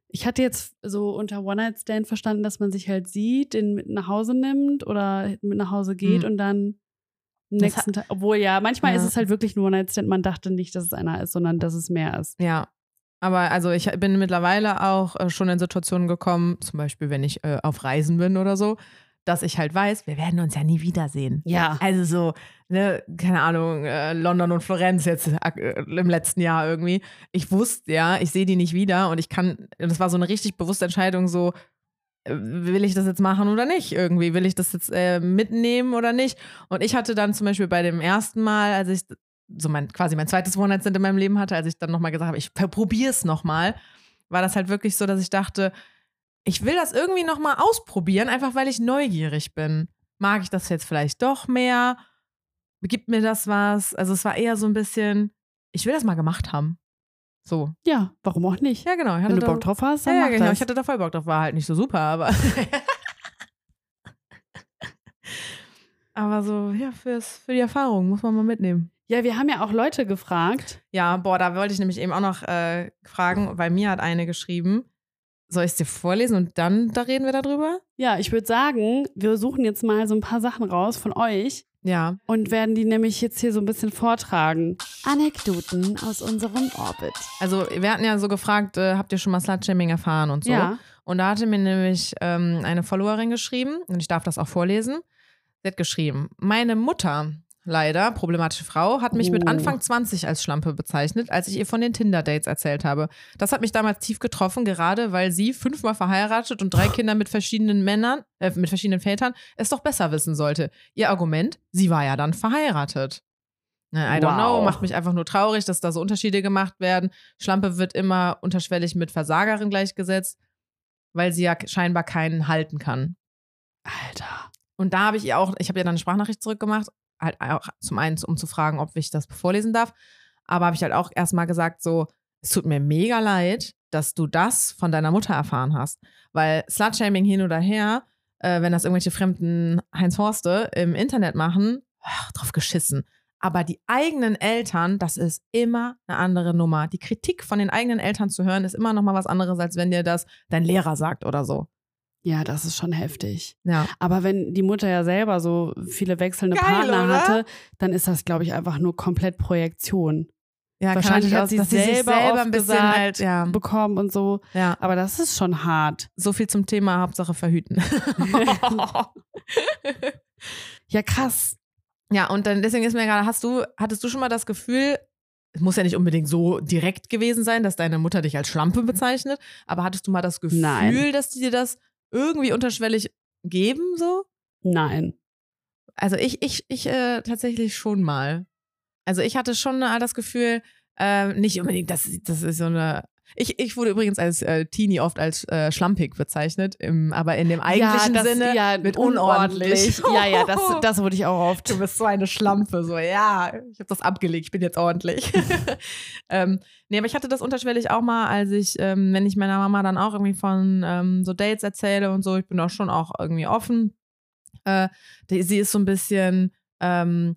Ich hatte jetzt so unter One-Night-Stand verstanden, dass man sich halt sieht, den mit nach Hause nimmt oder mit nach Hause geht Hm. und dann nächsten Tag. Obwohl ja, manchmal Ja. ist es halt wirklich nur One-Night-Stand. Man dachte nicht, dass es einer ist, sondern dass es mehr ist. Ja. Aber also ich bin mittlerweile auch äh, schon in Situationen gekommen, zum Beispiel wenn ich äh, auf Reisen bin oder so, dass ich halt weiß, wir werden uns ja nie wiedersehen. Ja. Also so, ne, keine Ahnung, äh, London und Florenz jetzt äh, im letzten Jahr irgendwie. Ich wusste ja, ich sehe die nicht wieder und ich kann, das war so eine richtig bewusste Entscheidung, so, will ich das jetzt machen oder nicht irgendwie? Will ich das jetzt äh, mitnehmen oder nicht? Und ich hatte dann zum Beispiel bei dem ersten Mal, als ich so mein, quasi mein zweites One-Night-Stand in meinem Leben hatte, als ich dann nochmal gesagt habe, ich probiere es nochmal, war das halt wirklich so, dass ich dachte, ich will das irgendwie nochmal ausprobieren, einfach weil ich neugierig bin. Mag ich das jetzt vielleicht doch mehr? Gibt mir das was? Also es war eher so ein bisschen, ich will das mal gemacht haben. So. Ja, warum auch nicht? Ja, genau. Ich Wenn du Bock drauf hast, dann ja, ja, mach genau. das. Ich hatte da voll Bock drauf. War halt nicht so super, aber. aber so, ja, fürs, für die Erfahrung muss man mal mitnehmen. Ja, wir haben ja auch Leute gefragt. Ja, boah, da wollte ich nämlich eben auch noch äh, fragen, weil mir hat eine geschrieben. Soll ich es dir vorlesen und dann da reden wir darüber? Ja, ich würde sagen, wir suchen jetzt mal so ein paar Sachen raus von euch Ja. und werden die nämlich jetzt hier so ein bisschen vortragen. Anekdoten aus unserem Orbit. Also, wir hatten ja so gefragt, äh, habt ihr schon mal Slutshaming erfahren und so? Ja. Und da hatte mir nämlich ähm, eine Followerin geschrieben, und ich darf das auch vorlesen. Sie hat geschrieben: Meine Mutter, leider, problematische Frau, hat mich mit Oh. Anfang 20 als Schlampe bezeichnet, als ich ihr von den Tinder-Dates erzählt habe. Das hat mich damals tief getroffen, gerade weil sie fünfmal verheiratet und drei Kinder mit verschiedenen Männern, äh, mit verschiedenen Vätern, es doch besser wissen sollte. Ihr Argument: Sie war ja dann verheiratet. I don't know, Wow. macht mich einfach nur traurig, dass da so Unterschiede gemacht werden. Schlampe wird immer unterschwellig mit Versagerin gleichgesetzt, weil sie ja scheinbar keinen halten kann. Alter. Und da habe ich ihr auch, ich habe ihr dann eine Sprachnachricht zurückgemacht, halt auch zum einen, um zu fragen, ob ich das vorlesen darf, aber habe ich halt auch erstmal gesagt, so, es tut mir mega leid, dass du das von deiner Mutter erfahren hast. Weil Slutshaming hin oder her, äh, wenn das irgendwelche fremden Heinz Horste im Internet machen, ach, drauf geschissen. Aber die eigenen Eltern, das ist immer eine andere Nummer. Die Kritik von den eigenen Eltern zu hören, ist immer noch mal was anderes, als wenn dir das dein Lehrer sagt oder so. Ja, das ist schon heftig. Ja. Aber wenn die Mutter ja selber so viele wechselnde Geil, Partner oder? hatte, dann ist das, glaube ich, einfach nur komplett Projektion Ja, Wahrscheinlich hat sie dass sie sich selber selber ein bisschen gesagt, halt, ja, bekommen und so. ja. Aber das ist schon hart. So viel zum Thema Hauptsache verhüten. Ja, krass. ja, und dann deswegen ist mir gerade, hast du, hattest du schon mal das Gefühl, es muss ja nicht unbedingt so direkt gewesen sein, dass deine Mutter dich als Schlampe bezeichnet, aber hattest du mal das Gefühl, Nein. dass die dir das irgendwie unterschwellig geben, so? Nein. Also ich, ich, ich äh, tatsächlich schon mal. Also ich hatte schon mal das Gefühl, äh, nicht unbedingt, das, das ist so eine. Ich, ich wurde übrigens als äh, Teenie oft als äh, schlampig bezeichnet, im, aber in dem eigentlichen das, Sinne ja, mit unordentlich. Ja, ja, das, das wurde ich auch oft. Du bist so eine Schlampe, so, ja, ich habe das abgelegt, ich bin jetzt ordentlich. ähm, nee, aber ich hatte das unterschwellig auch mal, als ich, ähm, wenn ich meiner Mama dann auch irgendwie von ähm, so Dates erzähle und so, ich bin auch schon auch irgendwie offen. Äh, die, sie ist so ein bisschen, ähm,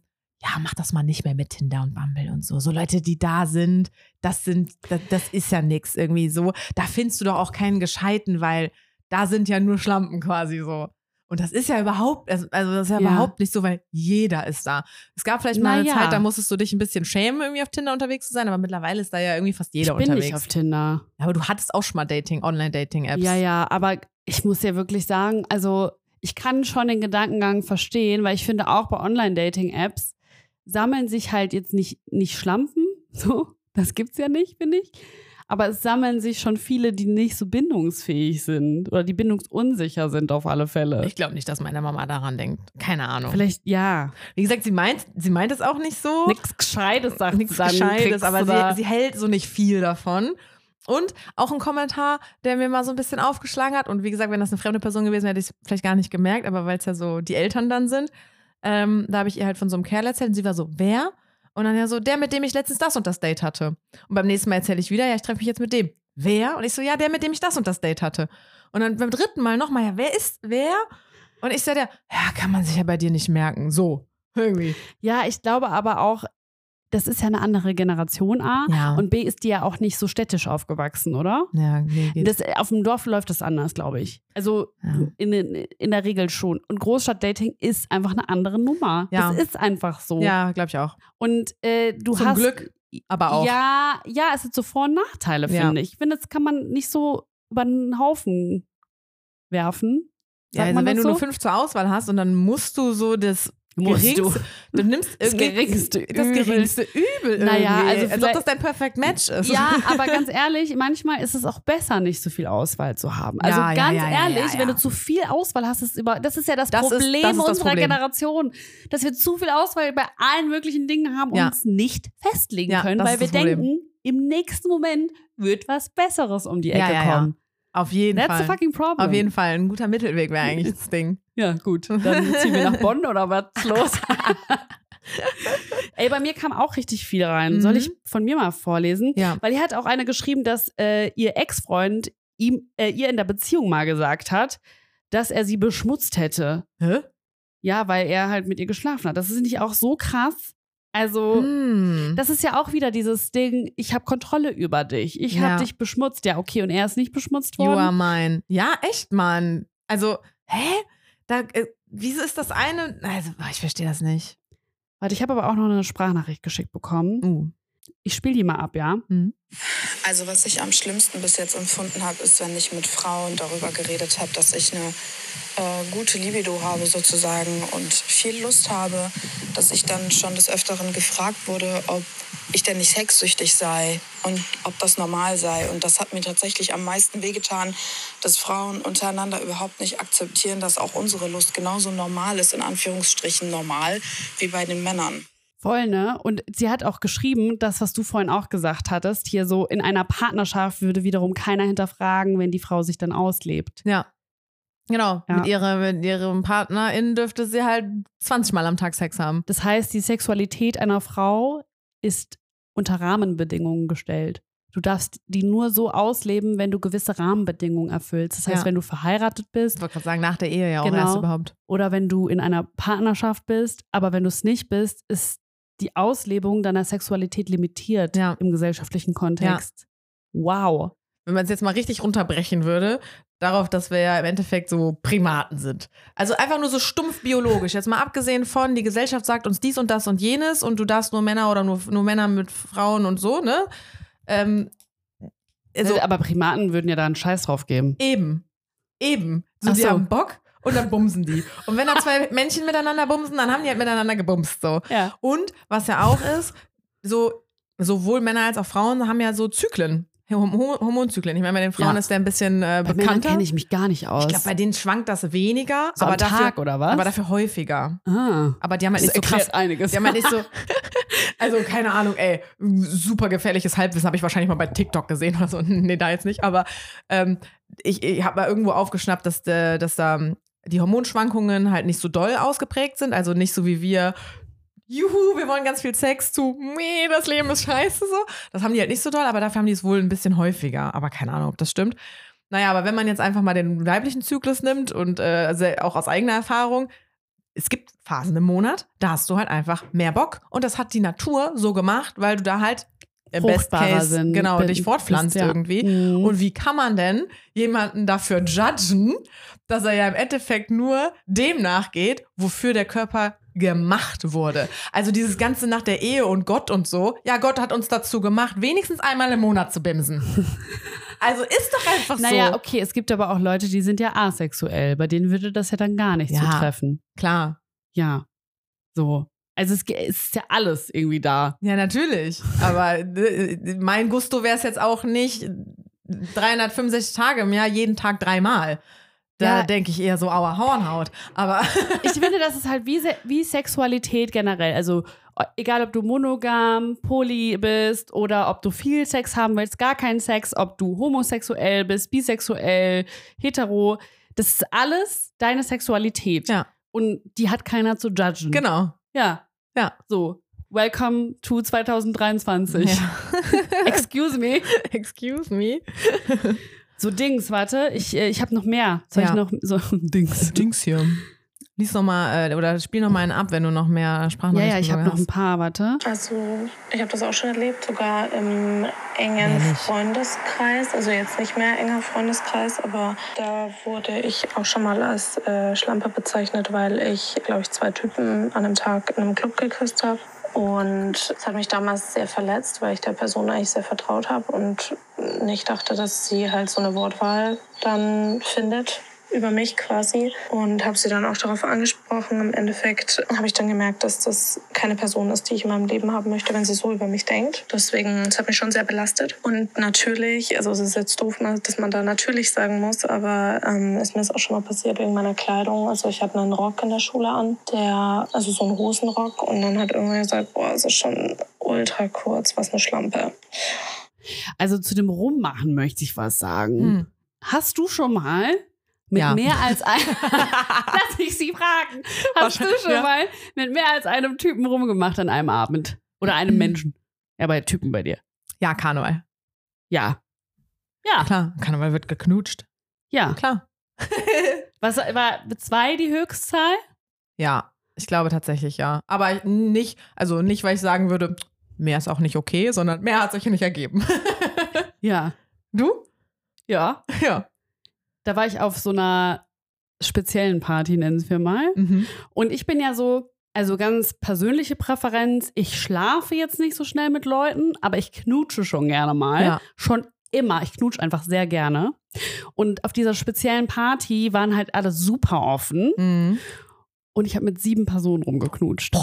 ja, mach das mal nicht mehr mit Tinder und Bumble und so. So Leute, die da sind, das sind, das, das ist ja nix irgendwie so. Da findest du doch auch keinen Gescheiten, weil da sind ja nur Schlampen quasi so. Und das ist ja überhaupt, also also das ist ja, Ja. überhaupt nicht so, weil jeder ist da. Es gab vielleicht mal eine Naja. Zeit, da musstest du dich ein bisschen schämen, irgendwie auf Tinder unterwegs zu sein, aber mittlerweile ist da ja irgendwie fast jeder ich bin unterwegs. nicht auf Tinder. Aber du hattest auch schon mal Dating, Online-Dating-Apps. Ja, ja, aber ich muss ja wirklich sagen, also ich kann schon den Gedankengang verstehen, weil ich finde auch bei Online-Dating-Apps sammeln sich halt jetzt nicht, nicht Schlampen, so, das gibt's ja nicht, finde ich. Aber es sammeln sich schon viele, die nicht so bindungsfähig sind oder die bindungsunsicher sind auf alle Fälle. Ich glaube nicht, dass meine Mama daran denkt. Keine Ahnung. Vielleicht ja. Wie gesagt, sie meint, sie meint es auch nicht so. Nichts Gescheites sagt nichts dann. Gescheites, aber sie, sie hält so nicht viel davon. Und auch ein Kommentar, der mir mal so ein bisschen aufgeschlagen hat. Und wie gesagt, wenn das eine fremde Person gewesen wäre, hätte ich es vielleicht gar nicht gemerkt, aber weil es ja so die Eltern dann sind, ähm, da habe ich ihr halt von so einem Kerl erzählt und sie war so, wer? Und dann ja so, der, mit dem ich letztens das und das Date hatte. Und beim nächsten Mal erzähle ich wieder, ja, ich treffe mich jetzt mit dem. Wer? Und ich so, ja, der, mit dem ich das und das Date hatte. Und dann beim dritten Mal nochmal, ja, wer ist wer? Und ich so, der, ja, kann man sich ja bei dir nicht merken. So, irgendwie. Ja, ich glaube aber auch, das ist ja eine andere Generation A. Ja. Und B ist die ja auch nicht so städtisch aufgewachsen, oder? ja. Das, auf dem Dorf läuft das anders, glaube ich. Also Ja. in, in der Regel schon. Und Großstadtdating ist einfach eine andere Nummer. Ja. Das ist einfach so. ja, glaube ich auch. Und äh, du Zum hast. Glück, aber auch. Ja, ja, es sind so Vor- und Nachteile, finde ich. Ich finde, das kann man nicht so über den Haufen werfen. Ja, also wenn du so? nur fünf zur Auswahl hast und dann musst du so das Musst geringste, du. nimmst Das geringste das Übel. geringste Übel Naja, irgendwie. also als ob das dein Perfect Match ist. Ja, aber ganz ehrlich, manchmal ist es auch besser, nicht so viel Auswahl zu haben. Also Ja, ganz ja, ja, ehrlich, wenn du zu viel Auswahl hast, ist über, das ist ja das, Das ist- Problem das ist das unserer Problem. Generation, dass wir zu viel Auswahl bei allen möglichen Dingen haben und uns nicht festlegen können, das weil ist wir das denken, im nächsten Moment wird was Besseres um die Ecke kommen. Auf jeden That's Fall. the fucking problem. Auf jeden Fall. Ein guter Mittelweg wäre eigentlich das Ding. Ja, gut. Dann ziehen wir nach Bonn oder was ist los? Ey, bei mir kam auch richtig viel rein. Soll Mhm. ich von mir mal vorlesen? Ja. Weil hier hat auch eine geschrieben, dass äh, ihr Ex-Freund ihm, äh, ihr in der Beziehung mal gesagt hat, dass er sie beschmutzt hätte. Hä? Ja, weil er halt mit ihr geschlafen hat. Das ist nicht auch so krass. Also, Hm. das ist ja auch wieder dieses Ding, ich habe Kontrolle über dich. Ich Ja. habe dich beschmutzt. Ja, okay, und er ist nicht beschmutzt You are worden. mine. Ja, echt, Mann. Also, hä? Da, äh, wieso ist das eine? Also, ich verstehe das nicht. Warte, ich habe aber auch noch eine Sprachnachricht geschickt bekommen. Uh. Ich spiele die mal ab, ja? Also was ich am schlimmsten bis jetzt empfunden habe, ist, wenn ich mit Frauen darüber geredet habe, dass ich eine äh, gute Libido habe sozusagen und viel Lust habe, dass ich dann schon des Öfteren gefragt wurde, ob ich denn nicht sexsüchtig sei und ob das normal sei. Und das hat mir tatsächlich am meisten wehgetan, dass Frauen untereinander überhaupt nicht akzeptieren, dass auch unsere Lust genauso normal ist, in Anführungsstrichen normal, wie bei den Männern. Voll, ne? Und sie hat auch geschrieben, das, was du vorhin auch gesagt hattest, hier so in einer Partnerschaft würde wiederum keiner hinterfragen, wenn die Frau sich dann auslebt. Ja. Genau. Ja. Mit, ihrer, mit ihrem PartnerInnen dürfte sie halt 20 Mal am Tag Sex haben. Das heißt, die Sexualität einer Frau ist unter Rahmenbedingungen gestellt. Du darfst die nur so ausleben, wenn du gewisse Rahmenbedingungen erfüllst. Das heißt, Ja. wenn du verheiratet bist Ich wollte gerade sagen, nach der Ehe ja auch Genau. erst überhaupt. oder wenn du in einer Partnerschaft bist, aber wenn du es nicht bist, ist die Auslebung deiner Sexualität limitiert Ja. im gesellschaftlichen Kontext. Wow. Wenn man es jetzt mal richtig runterbrechen würde, darauf, dass wir ja im Endeffekt so Primaten sind. Also einfach nur so stumpf biologisch. Jetzt mal abgesehen von, die Gesellschaft sagt uns dies und das und jenes und du darfst nur Männer oder nur, nur Männer mit Frauen und so, ne? Ähm, also aber Primaten würden ja da einen Scheiß drauf geben. eben. Eben. So, Ach die so. haben Bock und dann bumsen die. Und wenn da zwei Männchen miteinander bumsen, dann haben die halt miteinander gebumst. So. Ja. Und was ja auch ist, so sowohl Männer als auch Frauen haben ja so Zyklen. Hormonzyklen. Ich meine, bei den Frauen Ja. ist der ein bisschen äh, Bei bekannter. kenne ich mich gar nicht aus. Ich glaube, bei denen schwankt das weniger, so aber, dafür, Tag oder was? aber dafür häufiger. ah. Aber die haben halt nicht so krass. einiges. Die haben halt nicht so. Also, keine Ahnung, ey, super gefährliches Halbwissen habe ich wahrscheinlich mal bei TikTok gesehen oder so. Nee, da jetzt nicht. Aber ähm, ich, ich habe mal irgendwo aufgeschnappt, dass, äh, dass da ähm, die Hormonschwankungen halt nicht so doll ausgeprägt sind. Also nicht so wie wir. Juhu, wir wollen ganz viel Sex zu, nee, das Leben ist scheiße so. Das haben die halt nicht so doll, aber dafür haben die es wohl ein bisschen häufiger. Aber keine Ahnung, ob das stimmt. Naja, aber wenn man jetzt einfach mal den weiblichen Zyklus nimmt und äh, auch aus eigener Erfahrung, es gibt Phasen im Monat, da hast du halt einfach mehr Bock. Und das hat die Natur so gemacht, weil du da halt im Best Case sind, genau bin- dich fortpflanzt bist, ja. irgendwie. Mhm. Und wie kann man denn jemanden dafür judgen, dass er ja im Endeffekt nur dem nachgeht, wofür der Körper gemacht wurde? Also dieses Ganze nach der Ehe und Gott und so. Ja, Gott hat uns dazu gemacht, wenigstens einmal im Monat zu bimsen. Also ist doch einfach Naja, so. okay, es gibt aber auch Leute, die sind ja asexuell. Bei denen würde das ja dann gar nicht Ja. zutreffen. Klar. Ja. So. Also es, es ist ja alles irgendwie da. Ja, natürlich. Aber äh, mein Gusto wäre es jetzt auch nicht 365 Tage im Jahr, jeden Tag dreimal. Da Ja. denke ich eher so, aua, Hornhaut. Aber Ich finde, das ist halt wie, wie Sexualität generell. Also egal, ob du monogam, poly bist oder ob du viel Sex haben willst, gar keinen Sex, ob du homosexuell bist, bisexuell, hetero, das ist alles deine Sexualität. Ja. Und die hat keiner zu judgen. genau. Ja. Ja. So. Welcome to 2023. Ja. Excuse me. Excuse me. So Dings, warte, ich, äh, ich habe noch mehr. Soll Ja. ich noch so Dings? Dings hier. Lies noch mal, äh, oder spiel noch mal einen ab, wenn du noch mehr Ja, Sprachnachrichten ja, ich habe noch ein hast. paar, warte. Also ich habe das auch schon erlebt, sogar im engen Ehrlich? Freundeskreis. Also jetzt nicht mehr enger Freundeskreis, aber da wurde ich auch schon mal als äh, Schlampe bezeichnet, weil ich, glaube ich, zwei Typen an einem Tag in einem Club geküsst habe. Und es hat mich damals sehr verletzt, weil ich der Person eigentlich sehr vertraut habe und nicht dachte, dass sie halt so eine Wortwahl dann findet über mich quasi und habe sie dann auch darauf angesprochen. Im Endeffekt habe ich dann gemerkt, dass das keine Person ist, die ich in meinem Leben haben möchte, wenn sie so über mich denkt. Deswegen, es hat mich schon sehr belastet. Und natürlich, also es ist jetzt doof, dass man da natürlich sagen muss, aber ähm, ist mir das auch schon mal passiert wegen meiner Kleidung. Also ich hatte einen Rock in der Schule an, der, also so einen Hosenrock und dann hat irgendwer gesagt, boah, es ist schon ultra kurz, was eine Schlampe. Also zu dem Rummachen möchte ich was sagen. Hm. Hast du schon mal mit Ja. mehr als ein Lass mich sie fragen. Hast du schon ja. mal mit mehr als einem Typen rumgemacht an einem Abend? Oder einem Menschen? Ja, bei Typen bei dir. Ja, Karneval. Ja. Ja, Klar, Karneval wird geknutscht. ja. Klar. Was war zwei die Höchstzahl? Ja, ich glaube tatsächlich ja. Aber nicht, also nicht, weil ich sagen würde, mehr ist auch nicht okay, sondern mehr hat sich nicht ergeben. Ja. du? Ja. Ja. Da war ich auf so einer speziellen Party, nennen wir mal. Mhm. Und ich bin ja so, also ganz persönliche Präferenz, ich schlafe jetzt nicht so schnell mit Leuten, aber ich knutsche schon gerne mal. Ja. Schon immer. Ich knutsche einfach sehr gerne. Und auf dieser speziellen Party waren halt alle super offen. Mhm. Und ich habe mit sieben Personen rumgeknutscht.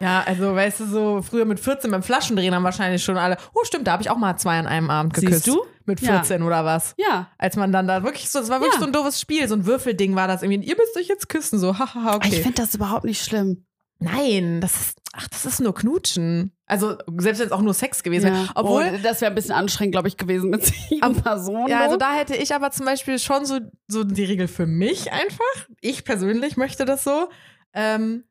Ja, also weißt du, so früher mit 14 beim Flaschendrehen haben wahrscheinlich schon alle, oh stimmt, da habe ich auch mal zwei an einem Abend geküsst. Siehst du? Mit Ja. 14 oder was. Ja. Als man dann da wirklich so, es war wirklich Ja. so ein doofes Spiel, so ein Würfelding war das irgendwie. Ihr müsst euch jetzt küssen, so, hahaha, Ich okay. finde das überhaupt nicht schlimm. Nein, das ist, ach, das ist nur Knutschen. Also, selbst wenn es auch nur Sex gewesen wäre. Obwohl, oh, das wäre ein bisschen anstrengend, glaube ich, gewesen mit sieben Ab- Personen. Ja, also da hätte ich aber zum Beispiel schon so, so die Regel für mich einfach. Ich persönlich möchte das so. Ähm,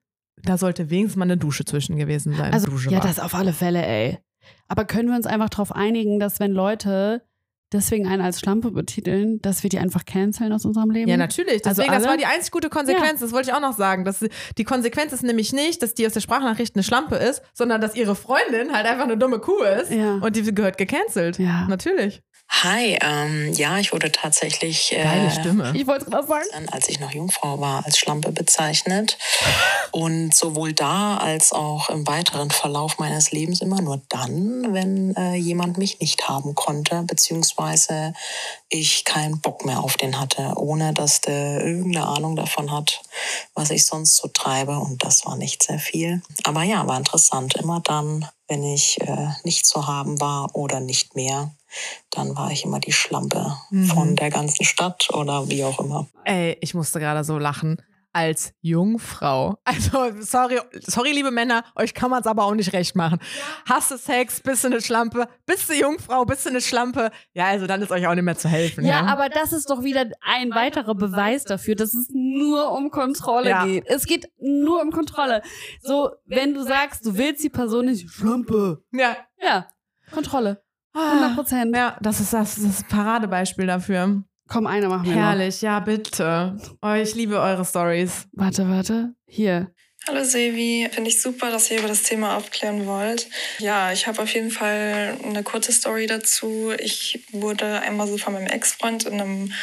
da sollte wenigstens mal eine Dusche zwischen gewesen sein. Also, Dusche ja, war. das auf alle Fälle, ey. Aber können wir uns einfach darauf einigen, dass wenn Leute deswegen einen als Schlampe betiteln, dass wir die einfach canceln aus unserem Leben? Ja, natürlich. Also Deswegen, das alle? war die einzig gute Konsequenz. Das wollte ich auch noch sagen. Dass die Konsequenz ist nämlich nicht, dass die aus der Sprachnachricht eine Schlampe ist, sondern dass ihre Freundin halt einfach eine dumme Kuh ist Ja. und die gehört gecancelt. Ja. Natürlich. Hi, ähm, ja, ich wurde tatsächlich äh, Stimme. Ich wollte gerade sagen. als ich noch Jungfrau war, als Schlampe bezeichnet. Und sowohl da als auch im weiteren Verlauf meines Lebens immer nur dann, wenn äh, jemand mich nicht haben konnte, beziehungsweise ich keinen Bock mehr auf den hatte, ohne dass der irgendeine Ahnung davon hat, was ich sonst so treibe. Und das war nicht sehr viel. Aber ja, war interessant. Immer dann, wenn ich äh, nicht zu haben war oder nicht mehr, dann war ich immer die Schlampe Mhm. von der ganzen Stadt oder wie auch immer. Ey, ich musste gerade so lachen. Als Jungfrau. Also, sorry, sorry, liebe Männer, euch kann man es aber auch nicht recht machen. Hast du Sex, bist du eine Schlampe, bist du Jungfrau, bist du eine Schlampe. Ja, also dann ist euch auch nicht mehr zu helfen. Ja, Ja, aber das ist doch wieder ein weiterer Beweis dafür, dass es nur um Kontrolle Ja. geht. Es geht nur um Kontrolle. So, wenn du sagst, du willst die Person nicht, Schlampe. ja. Ja, Kontrolle. 100 Prozent. Ja, das ist das, das ist Paradebeispiel dafür. Komm, eine machen wir Herrlich, ja, bitte. Oh, ich liebe eure Stories. noch. Warte, warte. Hier. Hallo Sevi, finde ich super, dass ihr über das Thema aufklären wollt. Ja, ich habe auf jeden Fall eine kurze Story dazu. Ich wurde einmal so von meinem Ex-Freund in einem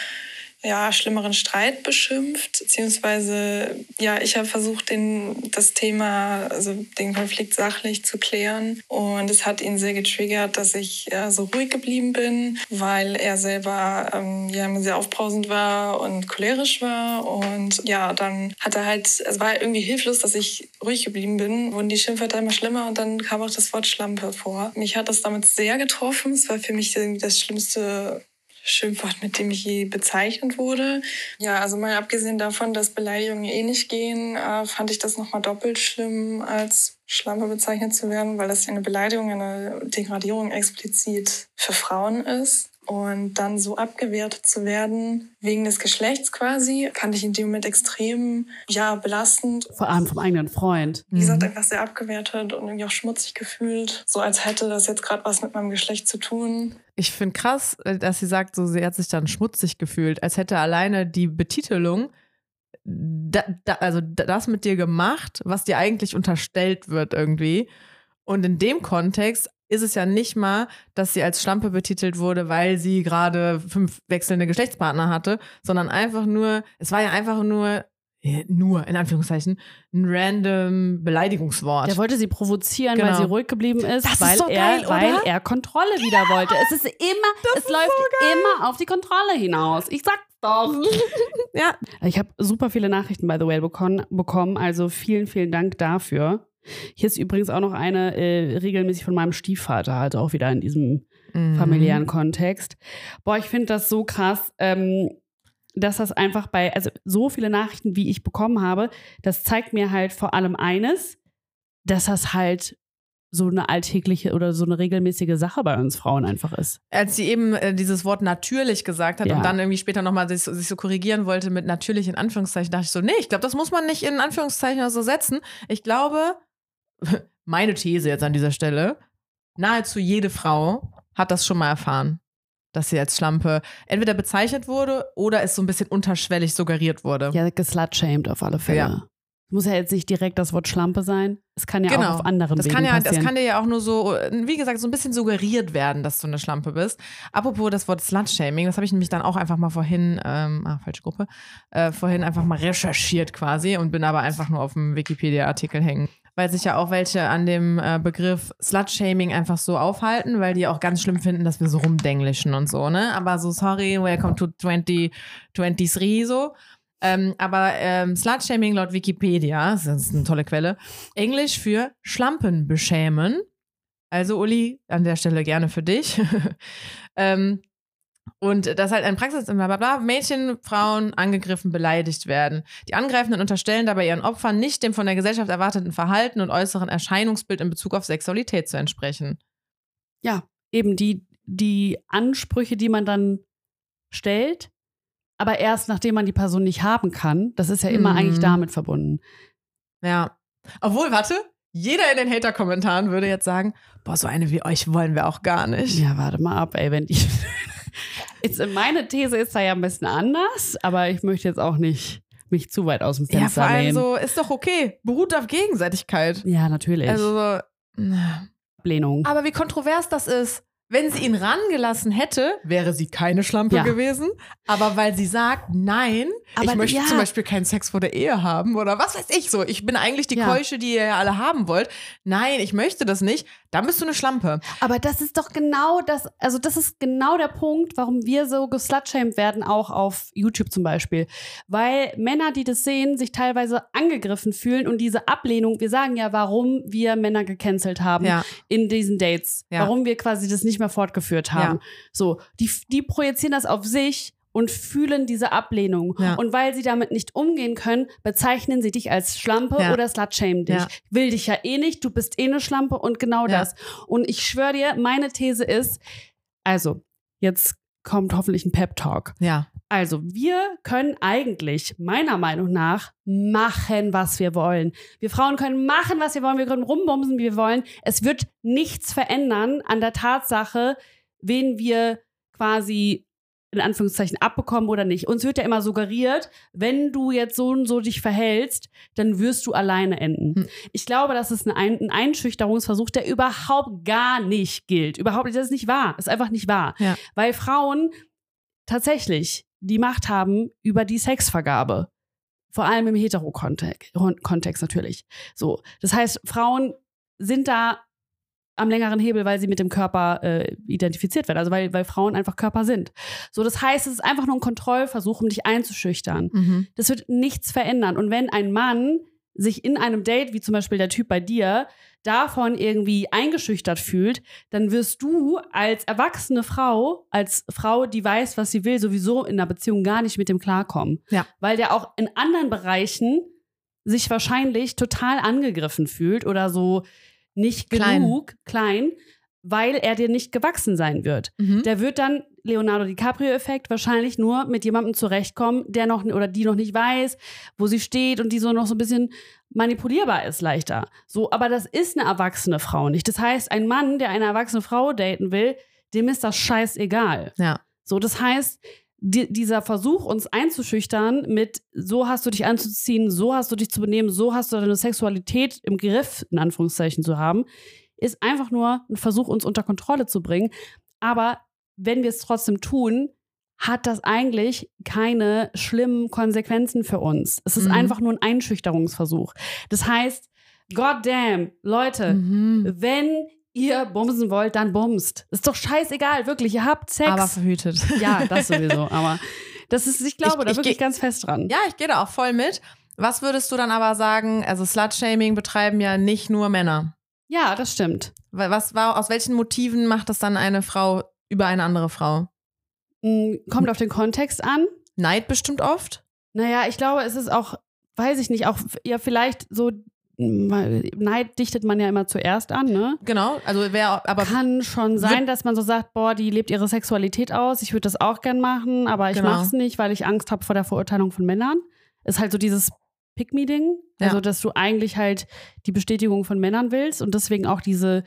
ja, schlimmeren Streit beschimpft, beziehungsweise ja, ich habe versucht, den, das Thema, also den Konflikt sachlich zu klären. Und es hat ihn sehr getriggert, dass ich ja, so ruhig geblieben bin, weil er selber ähm, ja sehr aufbrausend war und cholerisch war. Und ja, dann hat er halt, es war irgendwie hilflos, dass ich ruhig geblieben bin, wurden die Schimpfwörter immer schlimmer und dann kam auch das Wort Schlampe vor. Mich hat das damit sehr getroffen, es war für mich irgendwie das schlimmste Schimpfwort, mit dem ich je bezeichnet wurde. Ja, also mal abgesehen davon, dass Beleidigungen eh nicht gehen, äh, fand ich das nochmal doppelt schlimm, als Schlampe bezeichnet zu werden, weil das ja eine Beleidigung, eine Degradierung explizit für Frauen ist. Und dann so abgewertet zu werden, wegen des Geschlechts quasi, fand ich in dem Moment extrem, ja, belastend. Vor allem vom eigenen Freund. Wie gesagt, einfach sehr abgewertet und irgendwie auch schmutzig gefühlt. So als hätte das jetzt gerade was mit meinem Geschlecht zu tun. Ich finde krass, äh, dass sie sagt, so sie hat sich dann schmutzig gefühlt, als hätte alleine die Betitelung da, da, also das mit dir gemacht, was dir eigentlich unterstellt wird irgendwie. Und in dem Kontext ist es ja nicht mal, dass sie als Schlampe betitelt wurde, weil sie gerade fünf wechselnde Geschlechtspartner hatte, sondern einfach nur, es war ja einfach nur, nur in Anführungszeichen, ein random Beleidigungswort. Der wollte sie provozieren, Genau. weil sie ruhig geblieben ist, Das ist weil, so er, geil, weil er Kontrolle wieder wollte. Es ist immer, es läuft immer auf die Kontrolle hinaus. Ich sag's doch. ja, Ich habe super viele Nachrichten, by the way, bekommen, bekommen. Also vielen, vielen Dank dafür. Hier ist übrigens auch noch eine äh, regelmäßig von meinem Stiefvater, halt auch wieder in diesem Mhm. familiären Kontext. Boah, ich finde das so krass, ähm, dass das einfach bei, also so viele Nachrichten, wie ich bekommen habe, das zeigt mir halt vor allem eines, dass das halt so eine alltägliche oder so eine regelmäßige Sache bei uns Frauen einfach ist. als sie eben äh, dieses Wort natürlich gesagt hat Ja. und dann irgendwie später nochmal sich, so- sich so korrigieren wollte mit natürlich in Anführungszeichen, dachte ich so, nee, ich glaube, das muss man nicht in Anführungszeichen so setzen. Ich glaube, meine These jetzt an dieser Stelle, nahezu jede Frau hat das schon mal erfahren, dass sie als Schlampe entweder bezeichnet wurde oder es so ein bisschen unterschwellig suggeriert wurde. Ja, geslutshamed auf alle Fälle. Ja. Muss ja jetzt nicht direkt das Wort Schlampe sein. Es kann ja Genau. auch auf anderen Das Wegen kann, ja, das passieren. kann dir ja auch nur so, wie gesagt, so ein bisschen suggeriert werden, dass du eine Schlampe bist. Apropos das Wort Slut-Shaming, das habe ich nämlich dann auch einfach mal vorhin, ähm, ah, falsche Gruppe, äh, vorhin einfach mal recherchiert quasi und bin aber einfach nur auf dem Wikipedia-Artikel hängen. Weil sich ja auch welche an dem äh, Begriff Slut-Shaming einfach so aufhalten, weil die auch ganz schlimm finden, dass wir so rumdenglischen und so, ne? Aber so, sorry, welcome to 2023 so. Ähm, aber ähm, Slut-Shaming laut Wikipedia, das ist eine tolle Quelle, Englisch für Schlampen beschämen. Also Uli, an der Stelle gerne für dich. ähm, und das ist halt ein Praxis, bla bla bla, Mädchen, Frauen angegriffen, beleidigt werden. Die Angreifenden unterstellen dabei ihren Opfern nicht dem von der Gesellschaft erwarteten Verhalten und äußeren Erscheinungsbild in Bezug auf Sexualität zu entsprechen. ja, eben die, die Ansprüche, die man dann stellt, aber erst nachdem man die Person nicht haben kann, das ist ja immer Mhm. eigentlich damit verbunden. Ja. Obwohl, warte, jeder in den Hater-Kommentaren würde jetzt sagen, boah, so eine wie euch wollen wir auch gar nicht. Ja, warte mal ab, ey, wenn ich. Jetzt, meine These ist da ja ein bisschen anders, aber ich möchte jetzt auch nicht mich zu weit aus dem Ja, Fenster vor allem lehnen. so, ist doch okay. Beruht auf Gegenseitigkeit. ja, natürlich. Also so, Ablehnung. Aber wie kontrovers das ist. Wenn sie ihn rangelassen hätte, wäre sie keine Schlampe Ja. gewesen. Aber weil sie sagt, nein, Aber ich möchte ja. zum Beispiel keinen Sex vor der Ehe haben oder was weiß ich so. Ich bin eigentlich die Ja. Keusche, die ihr ja alle haben wollt. Nein, ich möchte das nicht. Dann bist du eine Schlampe. Aber das ist doch genau das, also das ist genau der Punkt, warum wir so geslutshamed werden, auch auf YouTube zum Beispiel. Weil Männer, die das sehen, sich teilweise angegriffen fühlen und diese Ablehnung, wir sagen ja, warum wir Männer gecancelt haben in diesen Dates, warum wir quasi das nicht mehr fortgeführt haben. So, die, die projizieren das auf sich und fühlen diese Ablehnung. Ja. Und weil sie damit nicht umgehen können, bezeichnen sie dich als Schlampe Ja. oder slutshamen dich. Ja. Will dich ja eh nicht, du bist eh eine Schlampe und genau Ja. das. Und ich schwöre dir, meine These ist, also, jetzt kommt hoffentlich ein Pep-Talk. Ja. Also, wir können eigentlich, meiner Meinung nach, machen, was wir wollen. Wir Frauen können machen, was wir wollen. Wir können rumbumsen, wie wir wollen. Es wird nichts verändern an der Tatsache, wen wir quasi in Anführungszeichen abbekommen oder nicht. Uns wird ja immer suggeriert, wenn du jetzt so und so dich verhältst, dann wirst du alleine enden. Hm. Ich glaube, das ist ein, ein Einschüchterungsversuch, der überhaupt gar nicht gilt. Überhaupt, das ist nicht wahr. Das ist einfach nicht wahr. Ja. Weil Frauen tatsächlich die Macht haben über die Sexvergabe. Vor allem im Hetero-Kontext Kontext natürlich. So. Das heißt, Frauen sind da am längeren Hebel, weil sie mit dem Körper äh, identifiziert werden. Also weil, weil Frauen einfach Körper sind. So, das heißt, es ist einfach nur ein Kontrollversuch, um dich einzuschüchtern. Mhm. Das wird nichts verändern. Und wenn ein Mann sich in einem Date, wie zum Beispiel der Typ bei dir, davon irgendwie eingeschüchtert fühlt, dann wirst du als erwachsene Frau, als Frau, die weiß, was sie will, sowieso in einer Beziehung gar nicht mit dem klarkommen. Ja. Weil der auch in anderen Bereichen sich wahrscheinlich total angegriffen fühlt oder so nicht Klein. genug klein, weil er dir nicht gewachsen sein wird. Mhm. Der wird dann Leonardo DiCaprio-Effekt wahrscheinlich nur mit jemandem zurechtkommen, der noch oder die noch nicht weiß, wo sie steht und die so noch so ein bisschen manipulierbar ist leichter. So, aber das ist eine erwachsene Frau nicht. Das heißt, ein Mann, der eine erwachsene Frau daten will, dem ist das scheißegal. Ja. So, das heißt, die, dieser Versuch, uns einzuschüchtern mit so hast du dich anzuziehen, so hast du dich zu benehmen, so hast du deine Sexualität im Griff, in Anführungszeichen, zu haben, ist einfach nur ein Versuch, uns unter Kontrolle zu bringen. Aber wenn wir es trotzdem tun, hat das eigentlich keine schlimmen Konsequenzen für uns. Es ist Mhm. einfach nur ein Einschüchterungsversuch. Das heißt, goddamn, Leute, Mhm. wenn ihr bumsen wollt, dann bumst. Ist doch scheißegal, wirklich. Ihr habt Sex. Aber verhütet. ja, das sowieso. Aber das ist, ich glaube Ich- da ich wirklich ganz fest dran. Ja, ich gehe da auch voll mit. Was würdest du dann aber sagen? Also Slut-Shaming betreiben ja nicht nur Männer. Ja, das stimmt. Wa- Was war, aus welchen Motiven macht das dann eine Frau über eine andere Frau? Mm, Kommt auf den Kontext an. Neid bestimmt oft. Naja, ich glaube, es ist auch, weiß ich nicht, auch ja vielleicht so, Neid dichtet man ja immer zuerst an, ne? Genau. Also wer, aber Kann schon sein, dass man so sagt, boah, die lebt ihre Sexualität aus, ich würde das auch gern machen, aber ich Genau. mache es nicht, weil ich Angst habe vor der Verurteilung von Männern. Ist halt so dieses Pick-Me-Ding, Ja. also dass du eigentlich halt die Bestätigung von Männern willst und deswegen auch diese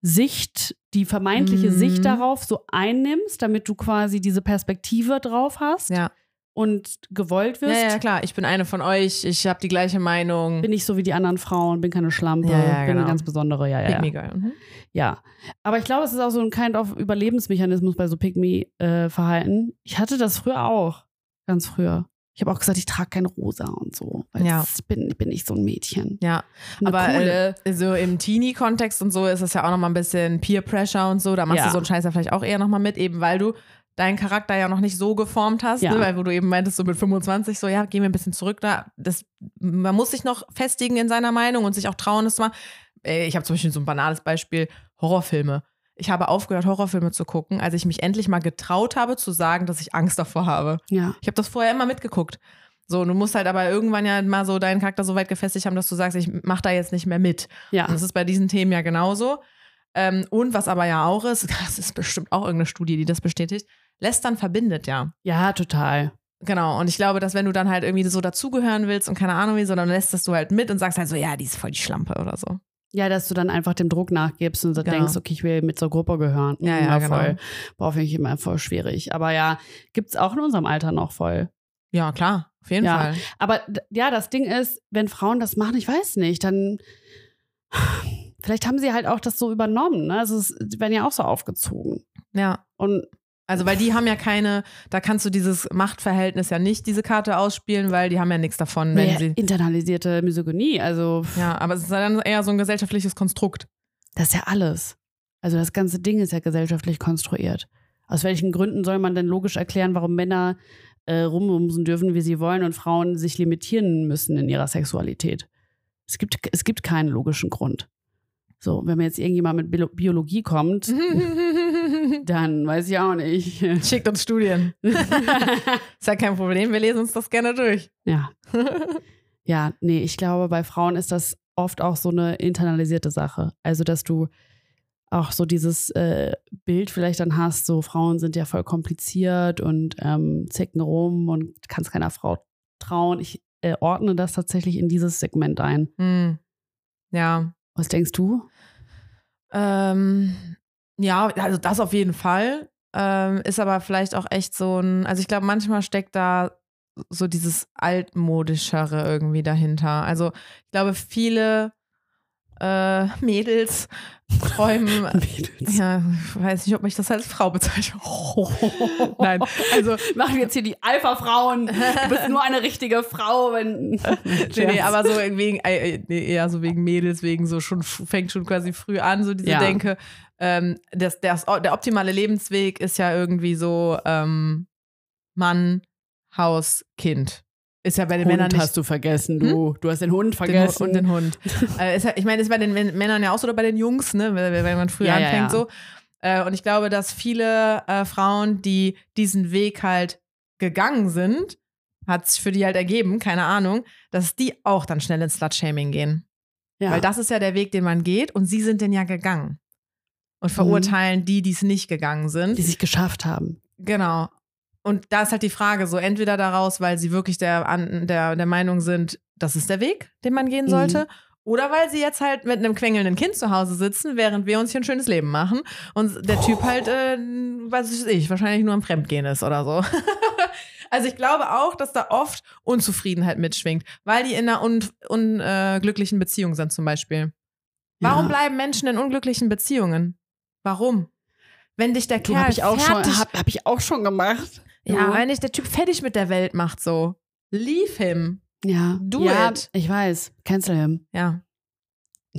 Sicht, die vermeintliche Mhm. Sicht darauf so einnimmst, damit du quasi diese Perspektive drauf hast ja. und gewollt ja, wirst. ja, klar. Ich bin eine von euch. Ich habe die gleiche Meinung. Bin ich so wie die anderen Frauen, bin keine Schlampe, Ja, ja, bin genau. eine ganz besondere, ja, ja. Pick ja. me girl. Mhm. Ja, aber ich glaube, es ist auch so ein kind of Überlebensmechanismus bei so Pick-Me-Verhalten. ich hatte das früher auch, ganz früher. Ich habe auch gesagt, ich trage kein Rosa und so. Weil Ja. ich, bin, ich bin nicht so ein Mädchen. Ja, Eine aber coole. äh, so im Teenie-Kontext und so ist es ja auch nochmal ein bisschen Peer-Pressure und so. Da machst Ja. du so einen Scheiß ja vielleicht auch eher nochmal mit, eben weil du deinen Charakter ja noch nicht so geformt hast, Ja. ne? weil wo du eben meintest, so mit 25, so ja, geh mir ein bisschen zurück da. Das, man muss sich noch festigen in seiner Meinung und sich auch trauen, das zu machen. Äh, Ich habe zum Beispiel so ein banales Beispiel, Horrorfilme. Ich habe aufgehört, Horrorfilme zu gucken, als ich mich endlich mal getraut habe zu sagen, dass ich Angst davor habe. ja. Ich habe das vorher immer mitgeguckt. So, und du musst halt aber irgendwann ja mal so deinen Charakter so weit gefestigt haben, dass du sagst, ich mach da jetzt nicht mehr mit. Und Ja. das ist bei diesen Themen ja genauso. Ähm, und was aber ja auch ist, das ist bestimmt auch irgendeine Studie, die das bestätigt, Lästern verbindet ja. ja, total. Genau. Und ich glaube, dass wenn du dann halt irgendwie so dazugehören willst und keine Ahnung wie, sondern lässt du halt mit und sagst halt so, ja, die ist voll die Schlampe oder so. Ja, dass du dann einfach dem Druck nachgibst und so Genau. denkst, okay, ich will mit zur Gruppe gehören. Ja, ja, voll. genau. Boah, finde ich immer voll schwierig. Aber ja, gibt's auch in unserem Alter noch voll. Ja, klar, auf jeden Ja. Fall. Aber ja, das Ding ist, wenn Frauen das machen, ich weiß nicht, dann vielleicht haben sie halt auch das so übernommen. Ne? Also es sie werden ja auch so aufgezogen. Ja. Und Also, weil die haben ja keine, da kannst du dieses Machtverhältnis ja nicht diese Karte ausspielen, weil die haben ja nichts davon, wenn naja, sie. internalisierte Misogynie, also Ja, aber es ist dann eher so ein gesellschaftliches Konstrukt. das ist ja alles. Also das ganze Ding ist ja gesellschaftlich konstruiert. Aus welchen Gründen soll man denn logisch erklären, warum Männer äh, rumbumsen dürfen, wie sie wollen und Frauen sich limitieren müssen in ihrer Sexualität? Es gibt, es gibt keinen logischen Grund. So, wenn mir jetzt irgendjemand mit Bio- Biologie kommt, dann weiß ich auch nicht. Schickt uns Studien. ist ja kein Problem, wir lesen uns das gerne durch. ja. Ja, nee, ich glaube, bei Frauen ist das oft auch so eine internalisierte Sache. Also, dass du auch so dieses äh, Bild vielleicht dann hast, so Frauen sind ja voll kompliziert und ähm, zicken rum und kannst keiner Frau trauen. Ich äh, ordne das tatsächlich in dieses Segment ein. Hm. Ja. Was denkst du? Ähm, ja, also das auf jeden Fall. Ähm, ist aber vielleicht auch echt so ein, also ich glaube, manchmal steckt da so dieses altmodischere irgendwie dahinter. Also ich glaube, viele äh, Mädels träumen Ja, ich weiß nicht, ob ich das als Frau bezeichne. Nein, also Machen wir jetzt hier die Alpha-Frauen. Du bist nur eine richtige Frau, wenn. nee, nee, aber so wegen äh, äh, nee, eher so wegen Mädels, wegen so schon fängt schon quasi früh an, so diese Ja. Denke. Ähm, das, das, der optimale Lebensweg ist ja irgendwie so ähm, Mann, Haus, Kind. Ist ja bei den Männern Hund nicht hast du vergessen, du. Du hast den Hund den, vergessen. und den Hund. äh, ja, ich meine, ist bei den Män- Männern ja auch so oder bei den Jungs, ne, wenn, wenn man früher Ja, anfängt so. Äh, und ich glaube, dass viele äh, Frauen, die diesen Weg halt gegangen sind, hat sich für die halt ergeben, keine Ahnung, dass die auch dann schnell ins Slut-Shaming gehen. ja. Weil das ist ja der Weg, den man geht und sie sind den ja gegangen. Und verurteilen die, die es nicht gegangen sind. Mhm. die sich geschafft haben. Genau. Und da ist halt die Frage, so entweder daraus, weil sie wirklich der, an, der, der Meinung sind, das ist der Weg, den man gehen Mhm. sollte, oder weil sie jetzt halt mit einem quengelnden Kind zu Hause sitzen, während wir uns hier ein schönes Leben machen und der Typ halt, äh, was weiß ich, wahrscheinlich nur am Fremdgehen ist oder so. also ich glaube auch, dass da oft Unzufriedenheit mitschwingt, weil die in einer unglücklichen äh, glücklichen Beziehung sind zum Beispiel. Warum Ja. bleiben Menschen in unglücklichen Beziehungen? Warum? wenn dich der Du Kerl habe ich auch schon, fertig, hab, hab ich auch schon gemacht. Ja, wenn dich der Typ fertig mit der Welt macht, so, leave him. ja. Do ja, it. Ich weiß. Cancel him. Ja,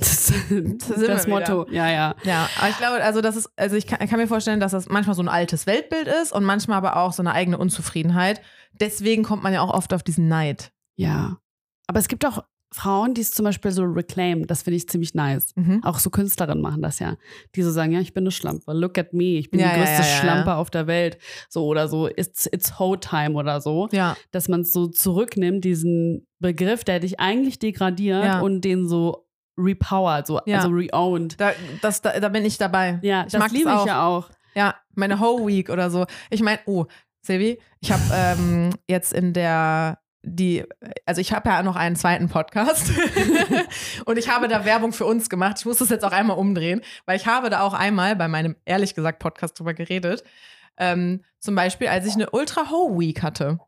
Das, das wieder. Motto. Ja, ja. ja, aber ich glaube, also das ist, also ich kann, ich kann mir vorstellen, dass das manchmal so ein altes Weltbild ist und manchmal aber auch so eine eigene Unzufriedenheit. Deswegen kommt man ja auch oft auf diesen Neid. Ja. Aber es gibt auch Frauen, die es zum Beispiel so reclaim. Das finde ich ziemlich nice. Mhm. Auch so Künstlerinnen machen das ja. Die so sagen, ja, ich bin eine Schlampe. Look at me. Ich bin Ja, die größte ja, ja, Schlampe auf der Welt. So oder so. It's, it's hoe time oder so. Ja, Dass man es so zurücknimmt, diesen Begriff, der dich eigentlich degradiert und den so repowert, so, also reowned. da, das, da, da bin ich dabei. Ja, Ich das liebe ich ja auch. Ja, meine Whole Week oder so. Ich meine, oh, Silvi, ich habe ähm, jetzt in der die, also ich habe ja noch einen zweiten Podcast und ich habe da Werbung für uns gemacht. Ich muss das jetzt auch einmal umdrehen, weil ich habe da auch einmal bei meinem ehrlich gesagt Podcast drüber geredet. Ähm, zum Beispiel, als ich eine Ultra Whole Week hatte.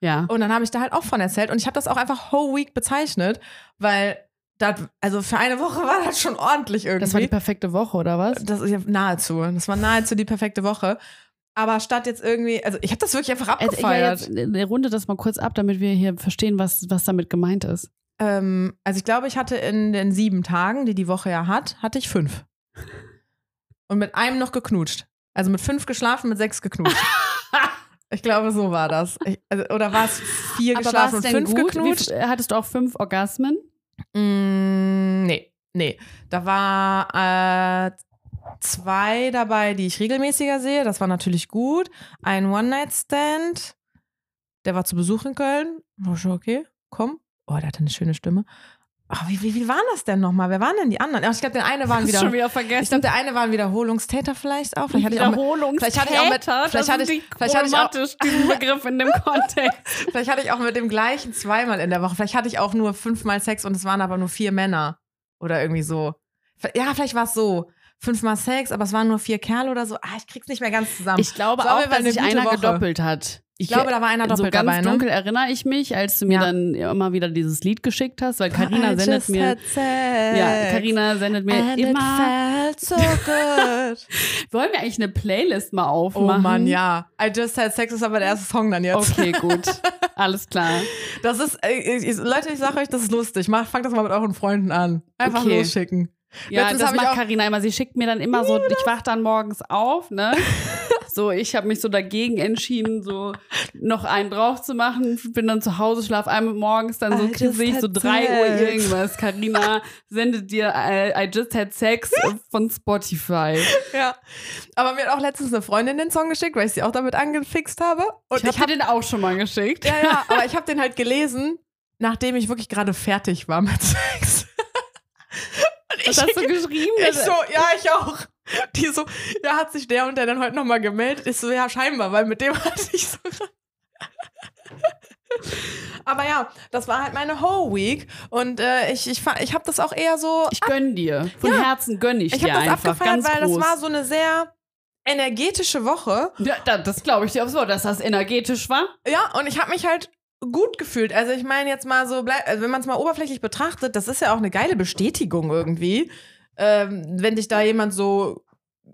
Ja. Und dann habe ich da halt auch von erzählt und ich habe das auch einfach Whole Week bezeichnet, weil das, also für eine Woche war das schon ordentlich irgendwie. Das war die perfekte Woche, oder was? Das ist ja nahezu. Das war nahezu die perfekte Woche. Aber statt jetzt irgendwie, also ich habe das wirklich einfach Also, ja, abgefeiert. jetzt eine Runde das mal kurz ab, damit wir hier verstehen, was, was damit gemeint ist. ähm, also ich glaube, ich hatte in den sieben Tagen, die die Woche ja hat, hatte ich fünf. Und mit einem noch geknutscht. Also mit fünf geschlafen, mit sechs geknutscht. ich glaube, so war das. Ich, also, oder war es vier Aber geschlafen und fünf gut? Wie, geknutscht? f- hattest du auch fünf Orgasmen? Mm, nee, nee. Da war äh, zwei dabei, die ich regelmäßiger sehe. Das war natürlich gut. Ein One-Night-Stand. Der war zu Besuch in Köln. War schon okay. Komm. Oh, der hatte eine schöne Stimme. Ach, wie, wie, wie waren das denn nochmal? Wer waren denn die anderen? Ach, Ich glaube, der eine waren wieder. schon wieder vergessen. Ich glaube, der eine war ein Wiederholungstäter vielleicht auch. Vielleicht hatte ich auch mit, vielleicht hatte ich auch mit, vielleicht hatte ich, vielleicht hatte ich auch, diesen Begriff in dem Kontext. Vielleicht hatte ich auch mit dem gleichen zweimal in der Woche. Vielleicht hatte ich auch nur fünfmal Sex und es waren aber nur vier Männer. Oder irgendwie so. Ja, vielleicht war es so. Fünfmal Sex, aber es waren nur vier Kerle oder so. Ah, ich krieg's nicht mehr ganz zusammen. Ich glaube auf auch, dass sich eine einer Woche. gedoppelt hat. Ich glaube, da war einer so doppelt ganz dabei, ne? dunkel erinnere ich mich, als du mir Ja. dann immer wieder dieses Lied geschickt hast, weil Karina sendet mir ja, Karina sendet mir And it immer. felt so good. Wollen wir eigentlich eine Playlist mal oh aufmachen? Mann, ja. I just had sex ist aber der erste Song dann jetzt. Okay, gut. Alles klar. Das ist, äh, ich, Leute, ich sag euch, das ist lustig. Macht, fangt das mal mit euren Freunden an. Einfach Okay. losschicken. Ja, Letztens das hab macht Karina immer. Sie schickt mir dann immer so, ich wach dann morgens auf, ne? So, ich habe mich so dagegen entschieden, so noch einen drauf zu machen. Bin dann zu Hause, schlaf einmal morgens, dann so sehe ich so had 3 Uhr irgendwas. Karina sendet dir I, I Just Had Sex von Spotify. Ja. Aber mir hat auch letztens eine Freundin den Song geschickt, weil ich sie auch damit angefixt habe. Und Ich habe dir den auch schon mal geschickt. Ja, ja, aber ich habe den halt gelesen, nachdem ich wirklich gerade fertig war mit Sex. Was hast du geschrieben? Ich so, ja, ich auch. Die so, ja, hat sich der und der dann heute nochmal gemeldet? Ich so, ja, scheinbar, weil mit dem hatte ich so. Aber ja, das war halt meine Whole Week und äh, ich, ich, ich habe das auch eher so. Ich gönn dir. Von Ja. Herzen gönn ich, Ich dir habe das einfach. ganz weil groß. das war so eine sehr energetische Woche. Ja, da- das glaube ich dir aufs Wort, dass das energetisch war. Ja, und ich habe mich halt gut gefühlt. Also ich meine jetzt mal so, bleib, also wenn man es mal oberflächlich betrachtet, das ist ja auch eine geile Bestätigung irgendwie, ähm, wenn dich da jemand so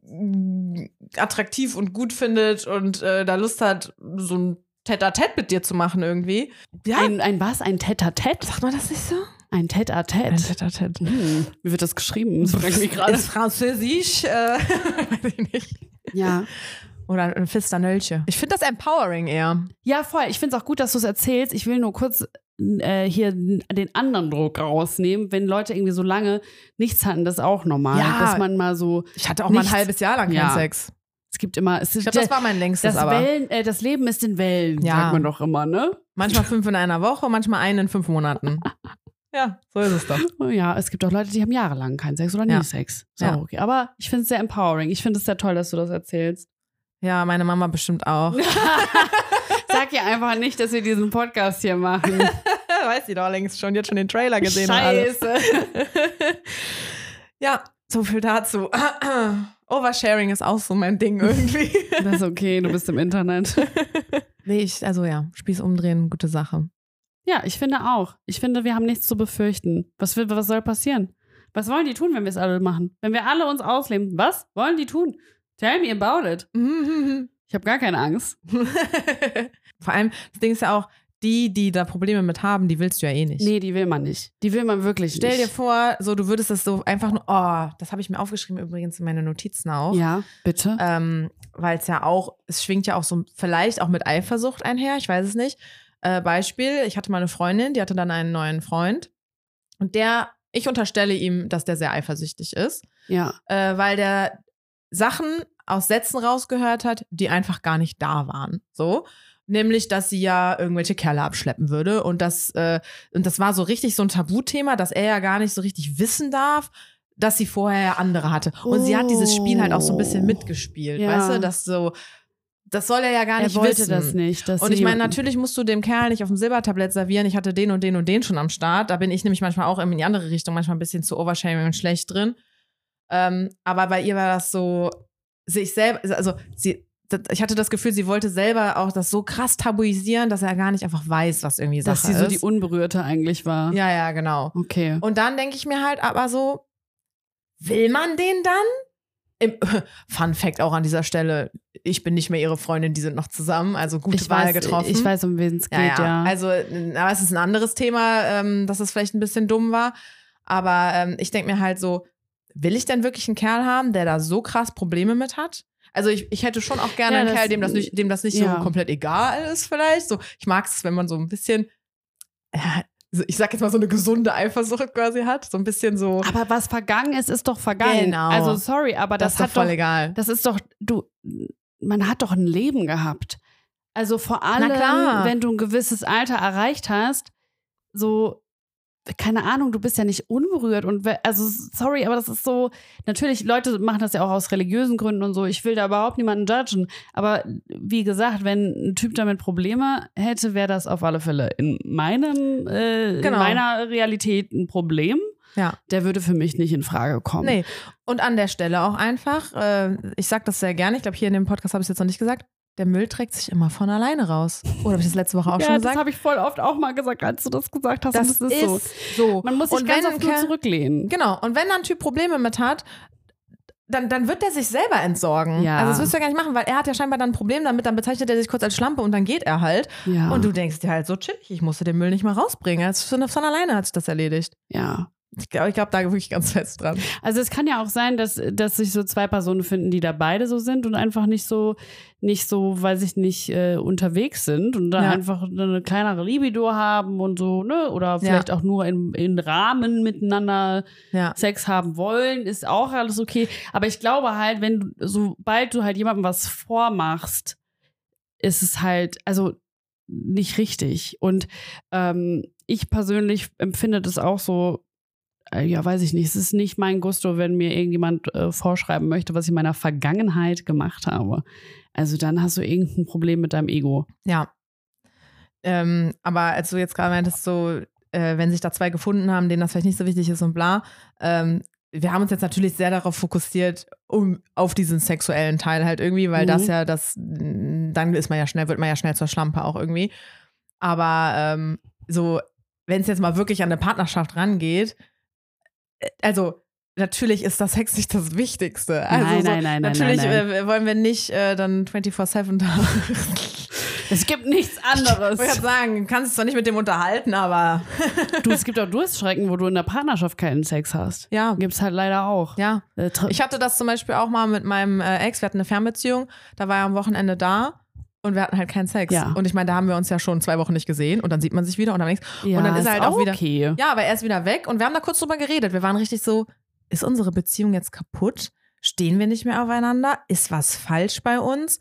mm, attraktiv und gut findet und äh, da Lust hat, so ein Tête-à-Tête mit dir zu machen irgendwie. Ja, Ein, ein was? Ein Tête-à-Tête? sagt man das nicht so? Ein Tête-à-Tête. Tête-à-Tête. Hm, wie wird das geschrieben? Das mich gerade. Ist Französisch, äh, weiß ich nicht. Ja. Oder ein Fistanölche. Ich finde das empowering eher. ja, voll. Ich finde es auch gut, dass du es erzählst. Ich will nur kurz äh, hier den anderen Druck rausnehmen. Wenn Leute irgendwie so lange nichts hatten, das ist auch normal. Ja. Dass man mal so, Ich hatte auch mal Nichts. ein halbes Jahr lang keinen Ja. Sex. es gibt immer, es Ich glaube, das war mein längstes, das, aber Wellen, äh, das Leben ist in Wellen, Ja. sagt man doch immer, ne? manchmal fünf in einer Woche, manchmal einen in fünf Monaten. ja, so ist es doch. Ja, es gibt auch Leute, die haben jahrelang keinen Sex oder nie. Sex. So, Ja. okay. Aber ich finde es sehr empowering. Ich finde es sehr toll, dass du das erzählst. Ja, meine Mama bestimmt auch. Sag ihr einfach nicht, dass wir diesen Podcast hier machen. Weiß sie doch längst schon, jetzt schon den Trailer gesehen. Scheiße. Ja, so viel dazu. Oversharing ist auch so mein Ding irgendwie. Das ist okay, du bist im Internet. nee, ich, also ja, Spieß umdrehen, gute Sache. Ja, ich finde auch. Ich finde, wir haben nichts zu befürchten. Was, will, was soll passieren? Was wollen die tun, wenn wir es alle machen? Wenn wir alle uns ausleben, was wollen die tun? Tell me about it. Ich habe gar keine Angst. Vor allem, das Ding ist ja auch, die, die da Probleme mit haben, die willst du ja eh nicht. Nee, die will man nicht. Die will man wirklich Stell dir nicht. vor, so du würdest das so einfach nur, oh, das habe ich mir aufgeschrieben übrigens in meine Notizen auch. Ja, bitte. Ähm, Weil es ja auch, es schwingt ja auch so vielleicht auch mit Eifersucht einher, ich weiß es nicht. Äh, Beispiel, ich hatte mal eine Freundin, die hatte dann einen neuen Freund und der, ich unterstelle ihm, dass der sehr eifersüchtig ist, ja. äh, weil der Sachen aus Sätzen rausgehört hat, die einfach gar nicht da waren. So. Nämlich, dass sie ja irgendwelche Kerle abschleppen würde. Und das, äh, und das war so richtig so ein Tabuthema, dass er ja gar nicht so richtig wissen darf, dass sie vorher ja andere hatte. Und sie hat dieses Spiel halt auch so ein bisschen Oh. mitgespielt, Ja. weißt du? Das so, das soll er ja gar Er nicht wollte wissen. das nicht. Dass Und ich meine, natürlich musst du dem Kerl nicht auf dem Silbertablett servieren. Ich hatte den und den und den schon am Start. Da bin ich nämlich manchmal auch in die andere Richtung, manchmal ein bisschen zu overshaming und schlecht drin. Ähm, aber bei ihr war das so, sich selber, also sie, ich hatte das Gefühl, sie wollte selber auch das so krass tabuisieren, dass er gar nicht einfach weiß, was irgendwie dass Sache sie so ist. die Unberührte eigentlich war. ja, ja, genau. Okay. Und dann denke ich mir halt aber so, will man den dann? Im, Fun Fact auch an dieser Stelle, ich bin nicht mehr ihre Freundin, die sind noch zusammen, also gute ich Wahl weiß, getroffen. Ich weiß, um wen es geht, Ja, ja. ja. Also, aber es ist ein anderes Thema, ähm, dass es vielleicht ein bisschen dumm war. Aber ähm, ich denke mir halt so, will ich denn wirklich einen Kerl haben, der da so krass Probleme mit hat? Also ich, ich hätte schon auch gerne Ja, einen das- Kerl, dem das nicht, dem das nicht ja. so komplett egal ist, vielleicht. So, ich mag es, wenn man so ein bisschen, ja, so- ich sag jetzt mal so eine gesunde Eifersucht quasi hat. So ein bisschen so, aber was vergangen ist, ist doch vergangen. Genau. Also sorry, aber das, das, ist doch hat voll doch, egal. das ist doch, du, man hat doch ein Leben gehabt. Also vor allem, wenn du ein gewisses Alter erreicht hast, so, keine Ahnung, du bist ja nicht unberührt und also sorry, aber das ist so, natürlich, Leute machen das ja auch aus religiösen Gründen und so, ich will da überhaupt niemanden judgen, aber wie gesagt, wenn ein Typ damit Probleme hätte, wäre das auf alle Fälle in meinem, äh, Genau. in meiner Realität ein Problem. Ja. Der würde für mich nicht in Frage kommen. Nee. Und an der Stelle auch einfach, äh, ich sag das sehr gerne, ich glaube, hier in dem Podcast habe ich es jetzt noch nicht gesagt, der Müll trägt sich immer von alleine raus. Oder habe ich das letzte Woche auch ja, schon das gesagt? habe ich voll oft auch mal gesagt, als du das gesagt hast. Das, und das ist, so. so. Man muss sich Und ganz oft nur zurücklehnen. Genau. Und wenn da ein Typ Probleme mit hat, dann, dann wird der sich selber entsorgen. Ja. Also das wirst du ja gar nicht machen, weil er hat ja scheinbar dann ein Problem damit, dann bezeichnet er sich kurz als Schlampe und dann geht er halt. Ja. Und du denkst dir halt so chillig, ich musste den Müll nicht mal rausbringen. Von alleine hat sich das erledigt. ja. Ich glaube ich glaub da wirklich ganz fest dran. Also es kann ja auch sein, dass, dass sich so zwei Personen finden, die da beide so sind und einfach nicht so, nicht so, weiß ich nicht, äh, unterwegs sind und da Ja. einfach eine kleinere Libido haben und so, ne? Oder vielleicht auch nur in, in Rahmen miteinander Ja. Sex haben wollen, ist auch alles okay. Aber ich glaube halt, wenn du, sobald du halt jemandem was vormachst, ist es halt, also nicht richtig. Und ähm, ich persönlich empfinde das auch so, ja, weiß ich nicht, es ist nicht mein Gusto, wenn mir irgendjemand äh, vorschreiben möchte, was ich in meiner Vergangenheit gemacht habe. Also dann hast du irgendein Problem mit deinem Ego. Ja. Ähm, aber als du jetzt gerade meintest, so, äh, wenn sich da zwei gefunden haben, denen das vielleicht nicht so wichtig ist und bla, ähm, wir haben uns jetzt natürlich sehr darauf fokussiert, um auf diesen sexuellen Teil halt irgendwie, weil Mhm. das ja das, dann ist man ja schnell, wird man ja schnell zur Schlampe auch irgendwie. Aber ähm, so, wenn es jetzt mal wirklich an eine Partnerschaft rangeht, äh, also natürlich ist das Sex nicht das Wichtigste. Also Nein, so, nein, nein, nein, Natürlich nein, Äh, wollen wir nicht äh, dann 24-7 da. Es gibt nichts Ich wollte anderes. gerade sagen, du kannst dich zwar nicht mit dem unterhalten, aber du, es gibt auch Durststrecken, wo du in der Partnerschaft keinen Sex hast. ja. Gibt's halt leider auch. Ja, Äh, ich hatte das zum Beispiel auch mal mit meinem äh, Ex. Wir hatten eine Fernbeziehung. Da war er am Wochenende da und wir hatten halt keinen Sex. Ja. Und ich meine, da haben wir uns ja schon zwei Wochen nicht gesehen und dann sieht man sich wieder und dann nichts. ja, und dann ist er halt auch wieder. okay. Ja, aber er ist wieder weg und wir haben da kurz drüber geredet. Wir waren richtig so: Ist unsere Beziehung jetzt kaputt? Stehen wir nicht mehr aufeinander? Ist was falsch bei uns?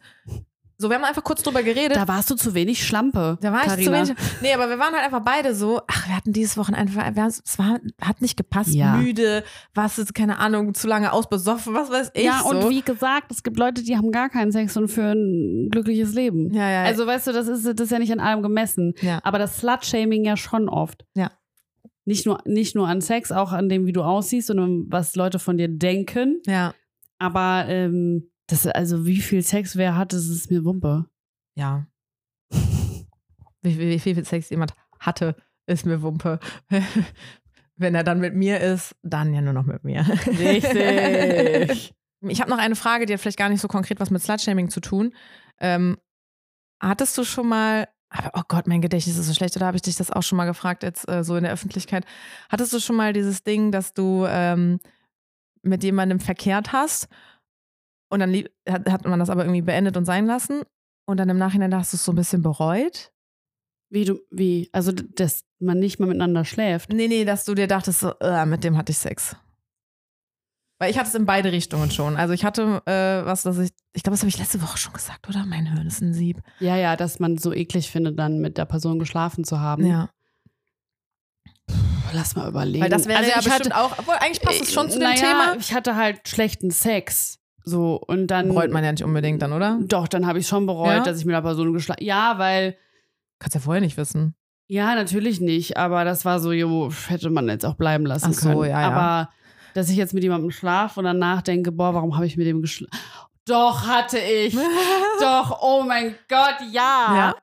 So, wir haben einfach kurz drüber geredet. Da warst du zu wenig Schlampe. Da war ich Carina. zu wenig. Nee, aber wir waren halt einfach beide so, ach, wir hatten dieses Wochenende einfach, es war, hat nicht gepasst, Ja. müde, was ist, keine Ahnung, zu lange ausbesoffen, was weiß ich. Ja, so. und wie gesagt, es gibt Leute, die haben gar keinen Sex und führen ein glückliches Leben. Ja, ja, Also, weißt du, das ist, das ist ja nicht an allem gemessen. ja. Aber das Slut-Shaming ja schon oft. Ja. Nicht nur, nicht nur an Sex, auch an dem, wie du aussiehst und um, was Leute von dir denken. ja, Aber ähm, das, also wie viel Sex wer hat, das ist mir Wumpe. ja. Wie, wie, wie viel Sex jemand hatte, ist mir Wumpe. Wenn er dann mit mir ist, dann ja nur noch mit mir. Richtig. ich habe noch eine Frage, die hat vielleicht gar nicht so konkret was mit Slutshaming zu tun. Ähm, hattest du schon mal, oh Gott, mein Gedächtnis ist so schlecht, oder habe ich dich das auch schon mal gefragt, jetzt äh, so in der Öffentlichkeit? Hattest du schon mal dieses Ding, dass du ähm, mit jemandem verkehrt hast und dann hat, hat man das aber irgendwie beendet und sein lassen und dann im Nachhinein hast du es so ein bisschen bereut? Wie du, wie? Also, dass man nicht mal miteinander schläft. Nee, nee, dass du dir dachtest, so, äh, mit dem hatte ich Sex. Weil ich hatte es in beide Richtungen schon. Also ich hatte äh, was, das ich, ich glaube, das habe ich letzte Woche schon gesagt, oder? Mein Hirn ist ein Sieb. Ja, ja, dass man so eklig findet, dann mit der Person geschlafen zu haben. Ja. Lass mal überlegen. Weil das wäre also ja ich bestimmt hatte, auch, obwohl eigentlich passt es schon zu dem naja, Thema. Ich hatte halt schlechten Sex. So, und dann. Bereut man ja nicht unbedingt dann, oder? Doch, dann habe ich schon bereut, Ja? dass ich mit der Person geschlafen Ja, weil. Kannst ja vorher nicht wissen. Ja, natürlich nicht, aber das war so, jo, hätte man jetzt auch bleiben lassen Ach so, können. ja, ja. Aber dass ich jetzt mit jemandem schlafe und danach denke, boah, warum habe ich mit dem geschlafen? Doch, hatte ich. Doch, oh mein Gott, ja. Ja.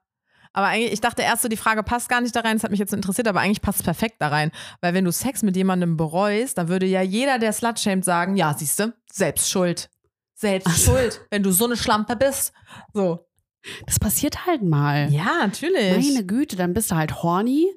Aber eigentlich, ich dachte erst so, die Frage passt gar nicht da rein, das hat mich jetzt interessiert, aber eigentlich passt es perfekt da rein. Weil wenn du Sex mit jemandem bereust, dann würde ja jeder, der slutshamed, sagen, ja, siehst du, selbst schuld. Selbst Ach so. schuld, wenn du so eine Schlampe bist. So. Das passiert halt mal. Ja, natürlich. Meine Güte, dann bist du halt horny.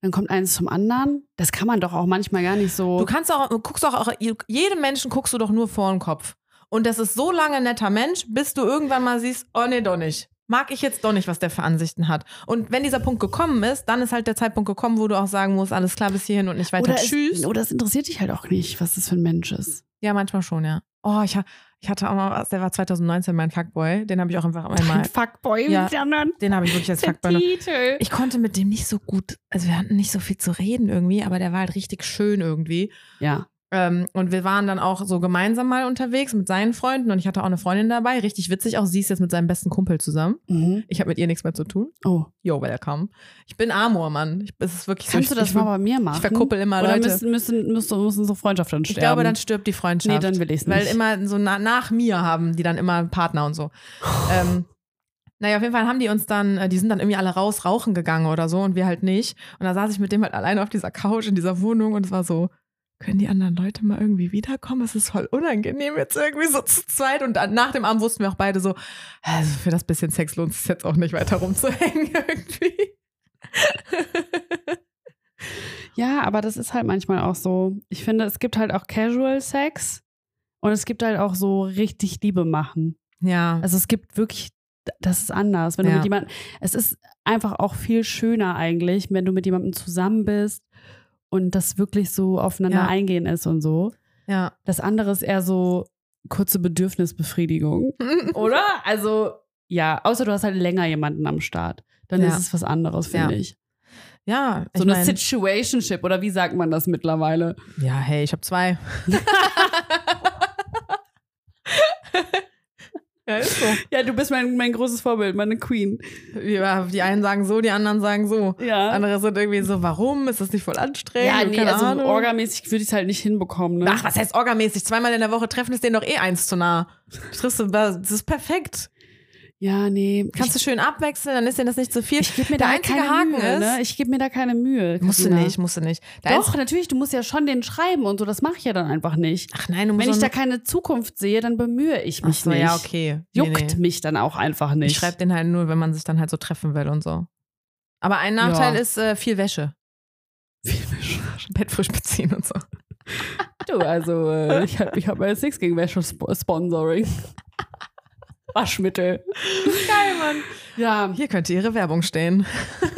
Dann kommt eins zum anderen. Das kann man doch auch manchmal gar nicht so. Du kannst auch, du guckst auch, auch, jedem Menschen guckst du doch nur vor den Kopf. Und das ist so lange ein netter Mensch, bis du irgendwann mal siehst, oh nee, doch nicht. Mag ich jetzt doch nicht, was der für Ansichten hat. Und wenn dieser Punkt gekommen ist, dann ist halt der Zeitpunkt gekommen, wo du auch sagen musst, alles klar bis hierhin und nicht weiter. oder Tschüss. Es, oder es interessiert dich halt auch nicht, was das für ein Mensch ist. Ja, manchmal schon, ja. Oh, ich, ich hatte auch mal was, der war 2019 mein Fuckboy. Den habe ich auch einfach einmal, Fuckboy Ja. mit anderen. den habe ich wirklich als Der Fuckboy. Titel. Ich konnte mit dem nicht so gut, also wir hatten nicht so viel zu reden irgendwie, aber der war halt richtig schön irgendwie. Ja. Ähm, und wir waren dann auch so gemeinsam mal unterwegs mit seinen Freunden und ich hatte auch eine Freundin dabei. Richtig witzig, auch sie ist jetzt mit seinem besten Kumpel zusammen. Mhm. Ich habe mit ihr nichts mehr zu tun. Oh. Yo, welcome. Ich bin Amor, Mann. Ich, es ist wirklich Kannst so, du das ich, mal bei mir machen? Ich verkuppel immer Oder Leute. müssen, müssen, müssen, muss unsere Freundschaft dann ich sterben? glaube, dann stirbt die Freundschaft. Nee, dann will ich's Weil nicht. immer so na, nach mir haben die dann immer einen Partner und so. ähm, naja, auf jeden Fall haben die uns dann, äh, die sind dann irgendwie alle raus rauchen gegangen oder so und wir halt nicht. Und da saß ich mit dem halt alleine auf dieser Couch in dieser Wohnung und es war so, können die anderen Leute mal irgendwie wiederkommen? Es ist voll unangenehm jetzt irgendwie so zu zweit. Und dann nach dem Abend wussten wir auch beide so, also für das bisschen Sex lohnt es jetzt auch nicht weiter rumzuhängen irgendwie. Ja, aber das ist halt manchmal auch so. Ich finde, es gibt halt auch Casual Sex und es gibt halt auch so richtig Liebe machen. ja. Also es gibt wirklich, das ist anders. Wenn du Ja. mit jemandem, es ist einfach auch viel schöner eigentlich, wenn du mit jemandem zusammen bist und das wirklich so aufeinander Ja. eingehen ist und so. ja. Das andere ist eher so kurze Bedürfnisbefriedigung. Oder? Also, ja, außer du hast halt länger jemanden am Start. Dann Ja. ist es was anderes, finde Ja. ich. Ja, So ich eine mein- Situationship oder wie sagt man das mittlerweile? Ja, hey, ich habe zwei. ja, ist so. Ja, du bist mein, mein großes Vorbild, meine Queen. Ja, die einen sagen so, die anderen sagen so. Ja. Andere sind irgendwie so, warum? Ist das nicht voll anstrengend? Ja, nee, keine also Ahnung. orgamäßig würde ich es halt nicht hinbekommen, ne? Ach, was heißt orgamäßig? Zweimal in der Woche treffen ist denen doch eh eins zu nah. Das ist perfekt. Ja, nee. Kannst du schön abwechseln, dann ist denen das nicht zu viel. ich gebe mir der da keine Haken Mühe, ist, ne? Ich gebe mir da keine Mühe. musst du Christina. nicht, musst du nicht. Der Doch, natürlich, du musst ja schon den schreiben und so, das mache ich ja dann einfach nicht. Ach nein, du musst Wenn ich da keine Zukunft sehe, dann bemühe ich Ach mich so, nicht. ja, okay. Nee, Juckt nee. mich dann auch einfach nicht. Ich schreibe den halt nur, wenn man sich dann halt so treffen will und so. Aber ein Nachteil Ja. ist äh, viel Wäsche. Bett frisch beziehen und so. Du, also äh, ich habe ich hab bei Six gegen Wäsche Sp- Sponsoring. Waschmittel. Geil, Mann. Ja, Hier könnte ihre Werbung stehen.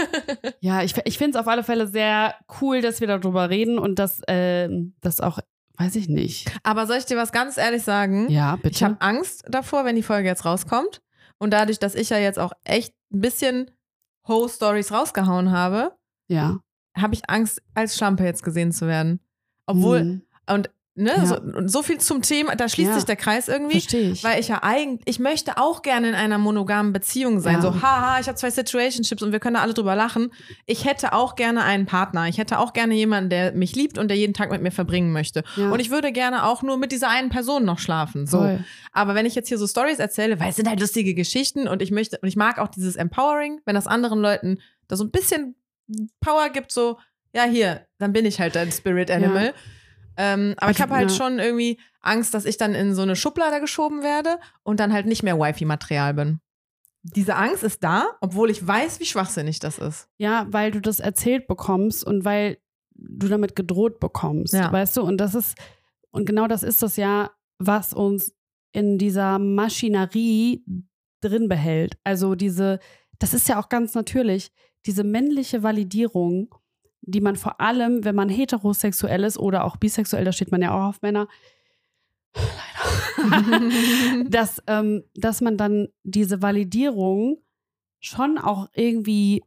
ja ich, ich finde es auf alle Fälle sehr cool, dass wir darüber reden und dass äh, das auch, weiß ich nicht. Aber soll ich dir was ganz ehrlich sagen? Ja, bitte. Ich habe Angst davor, wenn die Folge jetzt rauskommt. Und dadurch, dass ich ja jetzt auch echt ein bisschen Ho-Stories rausgehauen habe, ja. habe ich Angst, als Schlampe jetzt gesehen zu werden. Obwohl, Mhm. und ne, Ja. so, und so viel zum Thema, da schließt Ja. sich der Kreis irgendwie. verstehe ich. Weil ich ja eigentlich, ich möchte auch gerne in einer monogamen Beziehung sein. Ja. So, haha, ich habe zwei Situationships und wir können da alle drüber lachen. Ich hätte auch gerne einen Partner. Ich hätte auch gerne jemanden, der mich liebt und der jeden Tag mit mir verbringen möchte. Und ich würde gerne auch nur mit dieser einen Person noch schlafen. So. Voll. Aber wenn ich jetzt hier so Stories erzähle, weil es sind halt lustige Geschichten und ich möchte, und ich mag auch dieses Empowering, wenn das anderen Leuten da so ein bisschen Power gibt, so, ja, hier, dann bin ich halt dein Spirit Animal. Ähm, aber ich Also, habe halt ja. schon irgendwie Angst, dass ich dann in so eine Schublade geschoben werde und dann halt nicht mehr Wifi-Material bin. Diese Angst ist da, obwohl ich weiß, wie schwachsinnig das ist. Ja, weil du das erzählt bekommst und weil du damit gedroht bekommst, Ja. weißt du? Und das ist, und genau das ist das ja, was uns in dieser Maschinerie drin behält. Also diese, das ist ja auch ganz natürlich, diese männliche Validierung, die man vor allem, wenn man heterosexuell ist oder auch bisexuell, da steht man ja auch auf Männer, leider, dass, ähm, dass man dann diese Validierung schon auch irgendwie,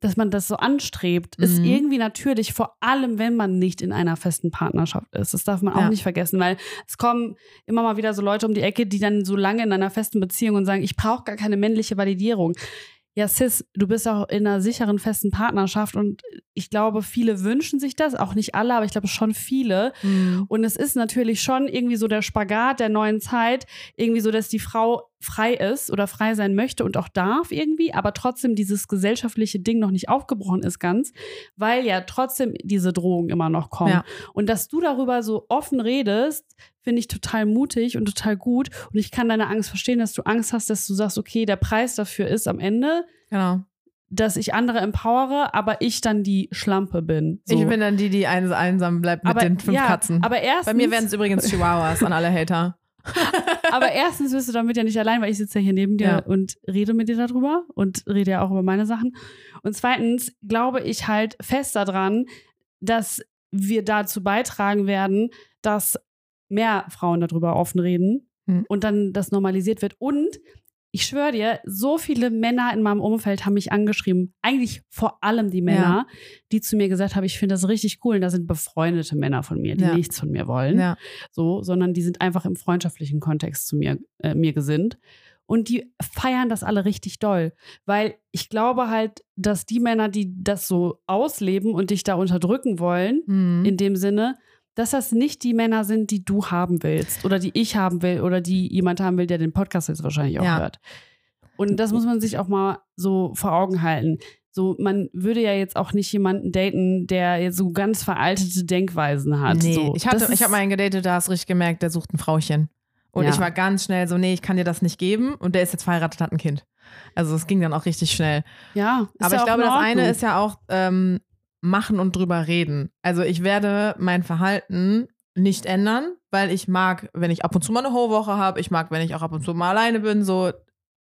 dass man das so anstrebt, ist Mhm. irgendwie natürlich, vor allem wenn man nicht in einer festen Partnerschaft ist. Das darf man auch Ja. nicht vergessen, weil es kommen immer mal wieder so Leute um die Ecke, die dann so lange in einer festen Beziehung und sagen, ich brauche gar keine männliche Validierung. Ja, Sis, du bist auch in einer sicheren, festen Partnerschaft und ich glaube, viele wünschen sich das, auch nicht alle, aber ich glaube schon viele. Mhm. Und es ist natürlich schon irgendwie so der Spagat der neuen Zeit, irgendwie so, dass die Frau frei ist oder frei sein möchte und auch darf irgendwie, aber trotzdem dieses gesellschaftliche Ding noch nicht aufgebrochen ist ganz, weil ja trotzdem diese Drohungen immer noch kommen. Ja. Und dass du darüber so offen redest, finde ich total mutig und total gut. Und ich kann deine Angst verstehen, dass du Angst hast, dass du sagst, okay, der Preis dafür ist am Ende, Genau. dass ich andere empowere, aber ich dann die Schlampe bin. So. Ich bin dann die, die eins einsam bleibt mit aber, den fünf ja, Katzen. Aber erstens, Bei mir werden es übrigens Chihuahuas an alle Hater. Aber erstens bist du damit ja nicht allein, weil ich sitze ja hier neben dir Ja. und rede mit dir darüber und rede ja auch über meine Sachen. Und zweitens glaube ich halt fest daran, dass wir dazu beitragen werden, dass mehr Frauen darüber offen reden Hm. und dann das normalisiert wird. Und ich schwöre dir, so viele Männer in meinem Umfeld haben mich angeschrieben. Eigentlich vor allem die Männer, die zu mir gesagt haben, ich finde das richtig cool. Und da sind befreundete Männer von mir, die Ja. nichts von mir wollen Ja. so, sondern die sind einfach im freundschaftlichen Kontext zu mir, äh, mir gesinnt. Und die feiern das alle richtig doll. Weil ich glaube halt, dass die Männer, die das so ausleben und dich da unterdrücken wollen, Mhm. in dem Sinne, dass das nicht die Männer sind, die du haben willst oder die ich haben will oder die jemand haben will, der den Podcast jetzt wahrscheinlich auch Ja. hört. Und das muss man sich auch mal so vor Augen halten. So, man würde ja jetzt auch nicht jemanden daten, der jetzt so ganz veraltete Denkweisen hat. Nee, so. ich, hatte, ich habe mal einen gedatet, da hast du richtig gemerkt, der sucht ein Frauchen. Und Ja. ich war ganz schnell so, nee, ich kann dir das nicht geben. Und der ist jetzt verheiratet, hat ein Kind. Also es ging dann auch richtig schnell. Ja, Aber ja ich glaube, das eine ist ja auch ähm, machen und drüber reden. Also ich werde mein Verhalten nicht ändern, weil ich mag, wenn ich ab und zu mal eine Hochwoche habe, ich mag, wenn ich auch ab und zu mal alleine bin, so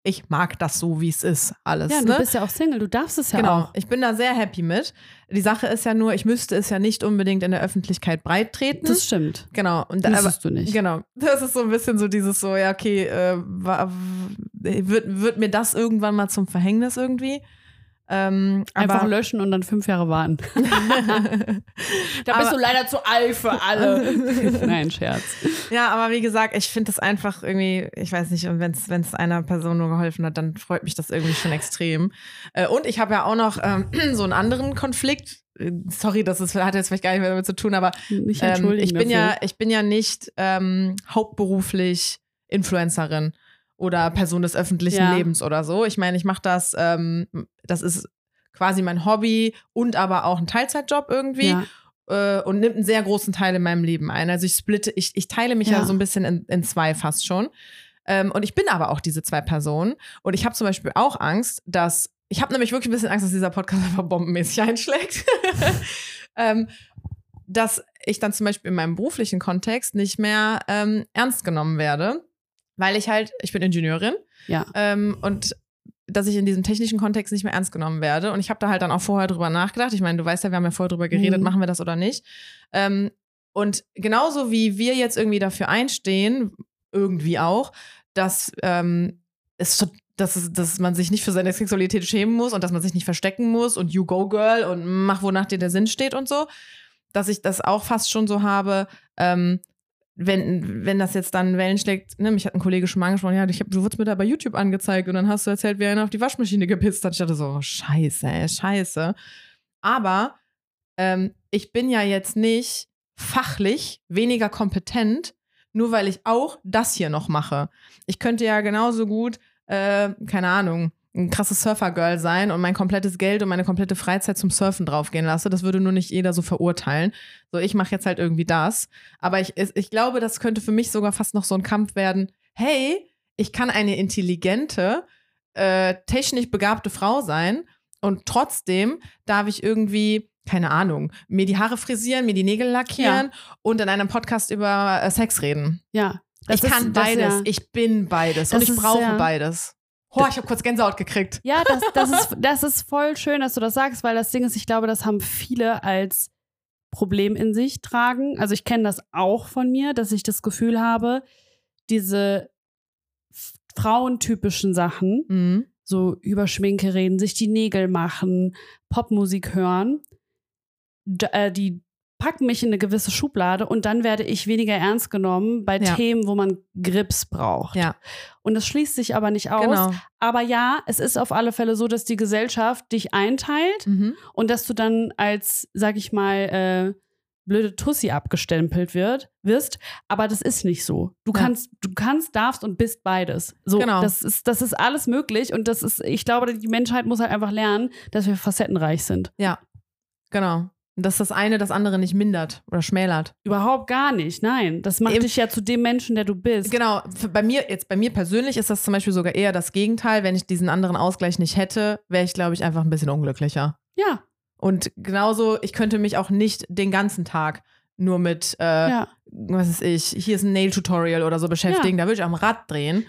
ich mag das so, wie es ist, alles. Ja, ne? du bist ja auch Single, du darfst es ja genau, auch. ich bin da sehr happy mit. Die Sache ist ja nur, ich müsste es ja nicht unbedingt in der Öffentlichkeit breit treten. Das stimmt. genau. Und da, aber, Müsstest du nicht. Genau. Das ist so ein bisschen so dieses so, ja, okay, äh, wird, wird mir das irgendwann mal zum Verhängnis irgendwie? Ähm, Einfach aber, löschen und dann fünf Jahre warten. Da bist Aber- du leider zu alt für alle. Nein, Scherz. ja, aber wie gesagt, ich finde das einfach irgendwie, ich weiß nicht, und wenn es einer Person nur geholfen hat, dann freut mich das irgendwie schon extrem. Äh, und ich habe ja auch noch ähm, so einen anderen Konflikt. Äh, Sorry, das ist, hat jetzt vielleicht gar nicht mehr damit zu tun, aber Ähm, ich bin dafür. ja, ich bin ja nicht ähm, hauptberuflich Influencerin oder Person des öffentlichen Ja. Lebens oder so. Ich meine, ich mache das, ähm, das ist quasi mein Hobby und aber auch ein Teilzeitjob irgendwie. Ja. Äh, und nimmt einen sehr großen Teil in meinem Leben ein. Also ich splitte, ich, ich teile mich ja. Ja. so ein bisschen in, in zwei fast schon. Ähm, und ich bin aber auch diese zwei Personen. Und ich habe zum Beispiel auch Angst, dass, ich habe nämlich wirklich ein bisschen Angst, dass dieser Podcast einfach bombenmäßig einschlägt. ähm, dass ich dann zum Beispiel in meinem beruflichen Kontext nicht mehr ähm, ernst genommen werde, weil ich halt, ich bin Ingenieurin Ja. ähm, und dass ich in diesem technischen Kontext nicht mehr ernst genommen werde. Und ich habe da halt dann auch vorher drüber nachgedacht. Ich meine, du weißt ja, wir haben ja vorher drüber geredet, Mhm. machen wir das oder nicht. Ähm, und genauso wie wir jetzt irgendwie dafür einstehen, irgendwie auch, dass ähm, es dass, es, dass man sich nicht für seine Sexualität schämen muss und dass man sich nicht verstecken muss und you go girl und mach, wonach dir der Sinn steht und so, dass ich das auch fast schon so habe, ähm, wenn, wenn das jetzt dann Wellen schlägt, ne, mich hat ein Kollege schon mal angesprochen, ja, ich hab, du wurdest mir da bei YouTube angezeigt und dann hast du erzählt, wie einer auf die Waschmaschine gepisst hat. Ich dachte so, scheiße, ey, scheiße. Aber ähm, ich bin ja jetzt nicht fachlich weniger kompetent, nur weil ich auch das hier noch mache. Ich könnte ja genauso gut, äh, keine Ahnung, ein krasses Surfer-Girl sein und mein komplettes Geld und meine komplette Freizeit zum Surfen draufgehen lasse. Das würde nur nicht jeder so verurteilen. So, ich mache jetzt halt irgendwie das. Aber ich, ich glaube, das könnte für mich sogar fast noch so ein Kampf werden. Hey, ich kann eine intelligente, äh, technisch begabte Frau sein und trotzdem darf ich irgendwie keine Ahnung, mir die Haare frisieren, mir die Nägel lackieren und in einem Podcast über äh, Sex reden. Ja. ich ist- kann das, beides. ja. Ich bin beides. Und ich ist brauche sehr- beides. Boah, ich habe kurz Gänsehaut gekriegt. Ja, das, das, ist, das ist voll schön, dass du das sagst, weil das Ding ist, ich glaube, das haben viele als Problem in sich tragen. Also ich kenne das auch von mir, dass ich das Gefühl habe, diese frauentypischen Sachen, Mhm. so über Schminke reden, sich die Nägel machen, Popmusik hören, äh, die packen mich in eine gewisse Schublade und dann werde ich weniger ernst genommen bei Ja. Themen, wo man Grips braucht. Ja. Und das schließt sich aber nicht aus. Genau. Aber ja, es ist auf alle Fälle so, dass die Gesellschaft dich einteilt Mhm. und dass du dann als, sag ich mal, äh, blöde Tussi abgestempelt wird, wirst. Aber das ist nicht so. Du Ja. kannst, du kannst, darfst und bist beides. So, Genau. das ist, das ist alles möglich und das ist, ich glaube, die Menschheit muss halt einfach lernen, dass wir facettenreich sind. Ja. Genau. Dass das eine das andere nicht mindert oder schmälert. Überhaupt gar nicht. Nein, das macht Eben- dich ja zu dem Menschen, der du bist. Genau, bei mir, jetzt bei mir persönlich ist das zum Beispiel sogar eher das Gegenteil. Wenn ich diesen anderen Ausgleich nicht hätte, wäre ich, glaube ich, einfach ein bisschen unglücklicher. Ja, Und genauso, ich könnte mich auch nicht den ganzen Tag nur mit, äh, ja. was ist ich, hier ist ein Nail-Tutorial oder so beschäftigen. Da würde ich am Rad drehen.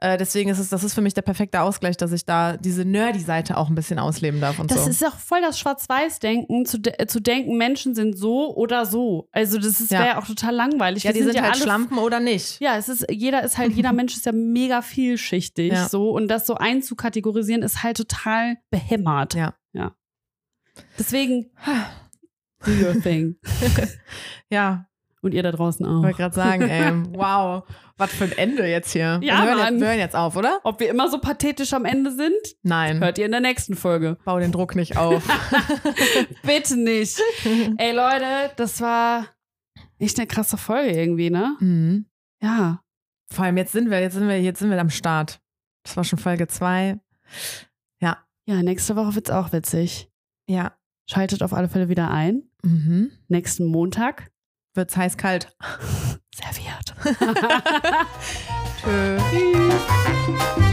Äh, deswegen ist es, das ist für mich der perfekte Ausgleich, dass ich da diese Nerdy-Seite auch ein bisschen ausleben darf und Das so. ist auch voll das Schwarz-Weiß-Denken, zu, de zu denken, Menschen sind so oder so. Also das ist- Ja. wäre auch total langweilig. ja, Wir die sind, halt alle Schlampen oder nicht. Ja, es ist, jeder ist halt, jeder Mensch ist ja mega vielschichtig Ja. so und das so einzukategorisieren ist halt total behämmert. Ja. ja. Deswegen, do your thing. Ja, Und ihr da draußen auch. wollte gerade sagen, ey, wow, was für ein Ende jetzt hier. Ja, wir, hören Mann. jetzt, wir hören jetzt auf, oder? Ob wir immer so pathetisch am Ende sind, Nein, hört ihr in der nächsten Folge. bau den Druck nicht auf. Bitte nicht. Ey Leute, das war echt eine krasse Folge irgendwie, ne? mhm. Ja. Vor allem jetzt sind wir, jetzt sind wir, jetzt sind wir am Start. Das war schon Folge zwei. Ja, nächste Woche wird's auch witzig. Ja. Schaltet auf alle Fälle wieder ein. Mhm. Nächsten Montag. Wird's heiß kalt. Serviert. Tschö.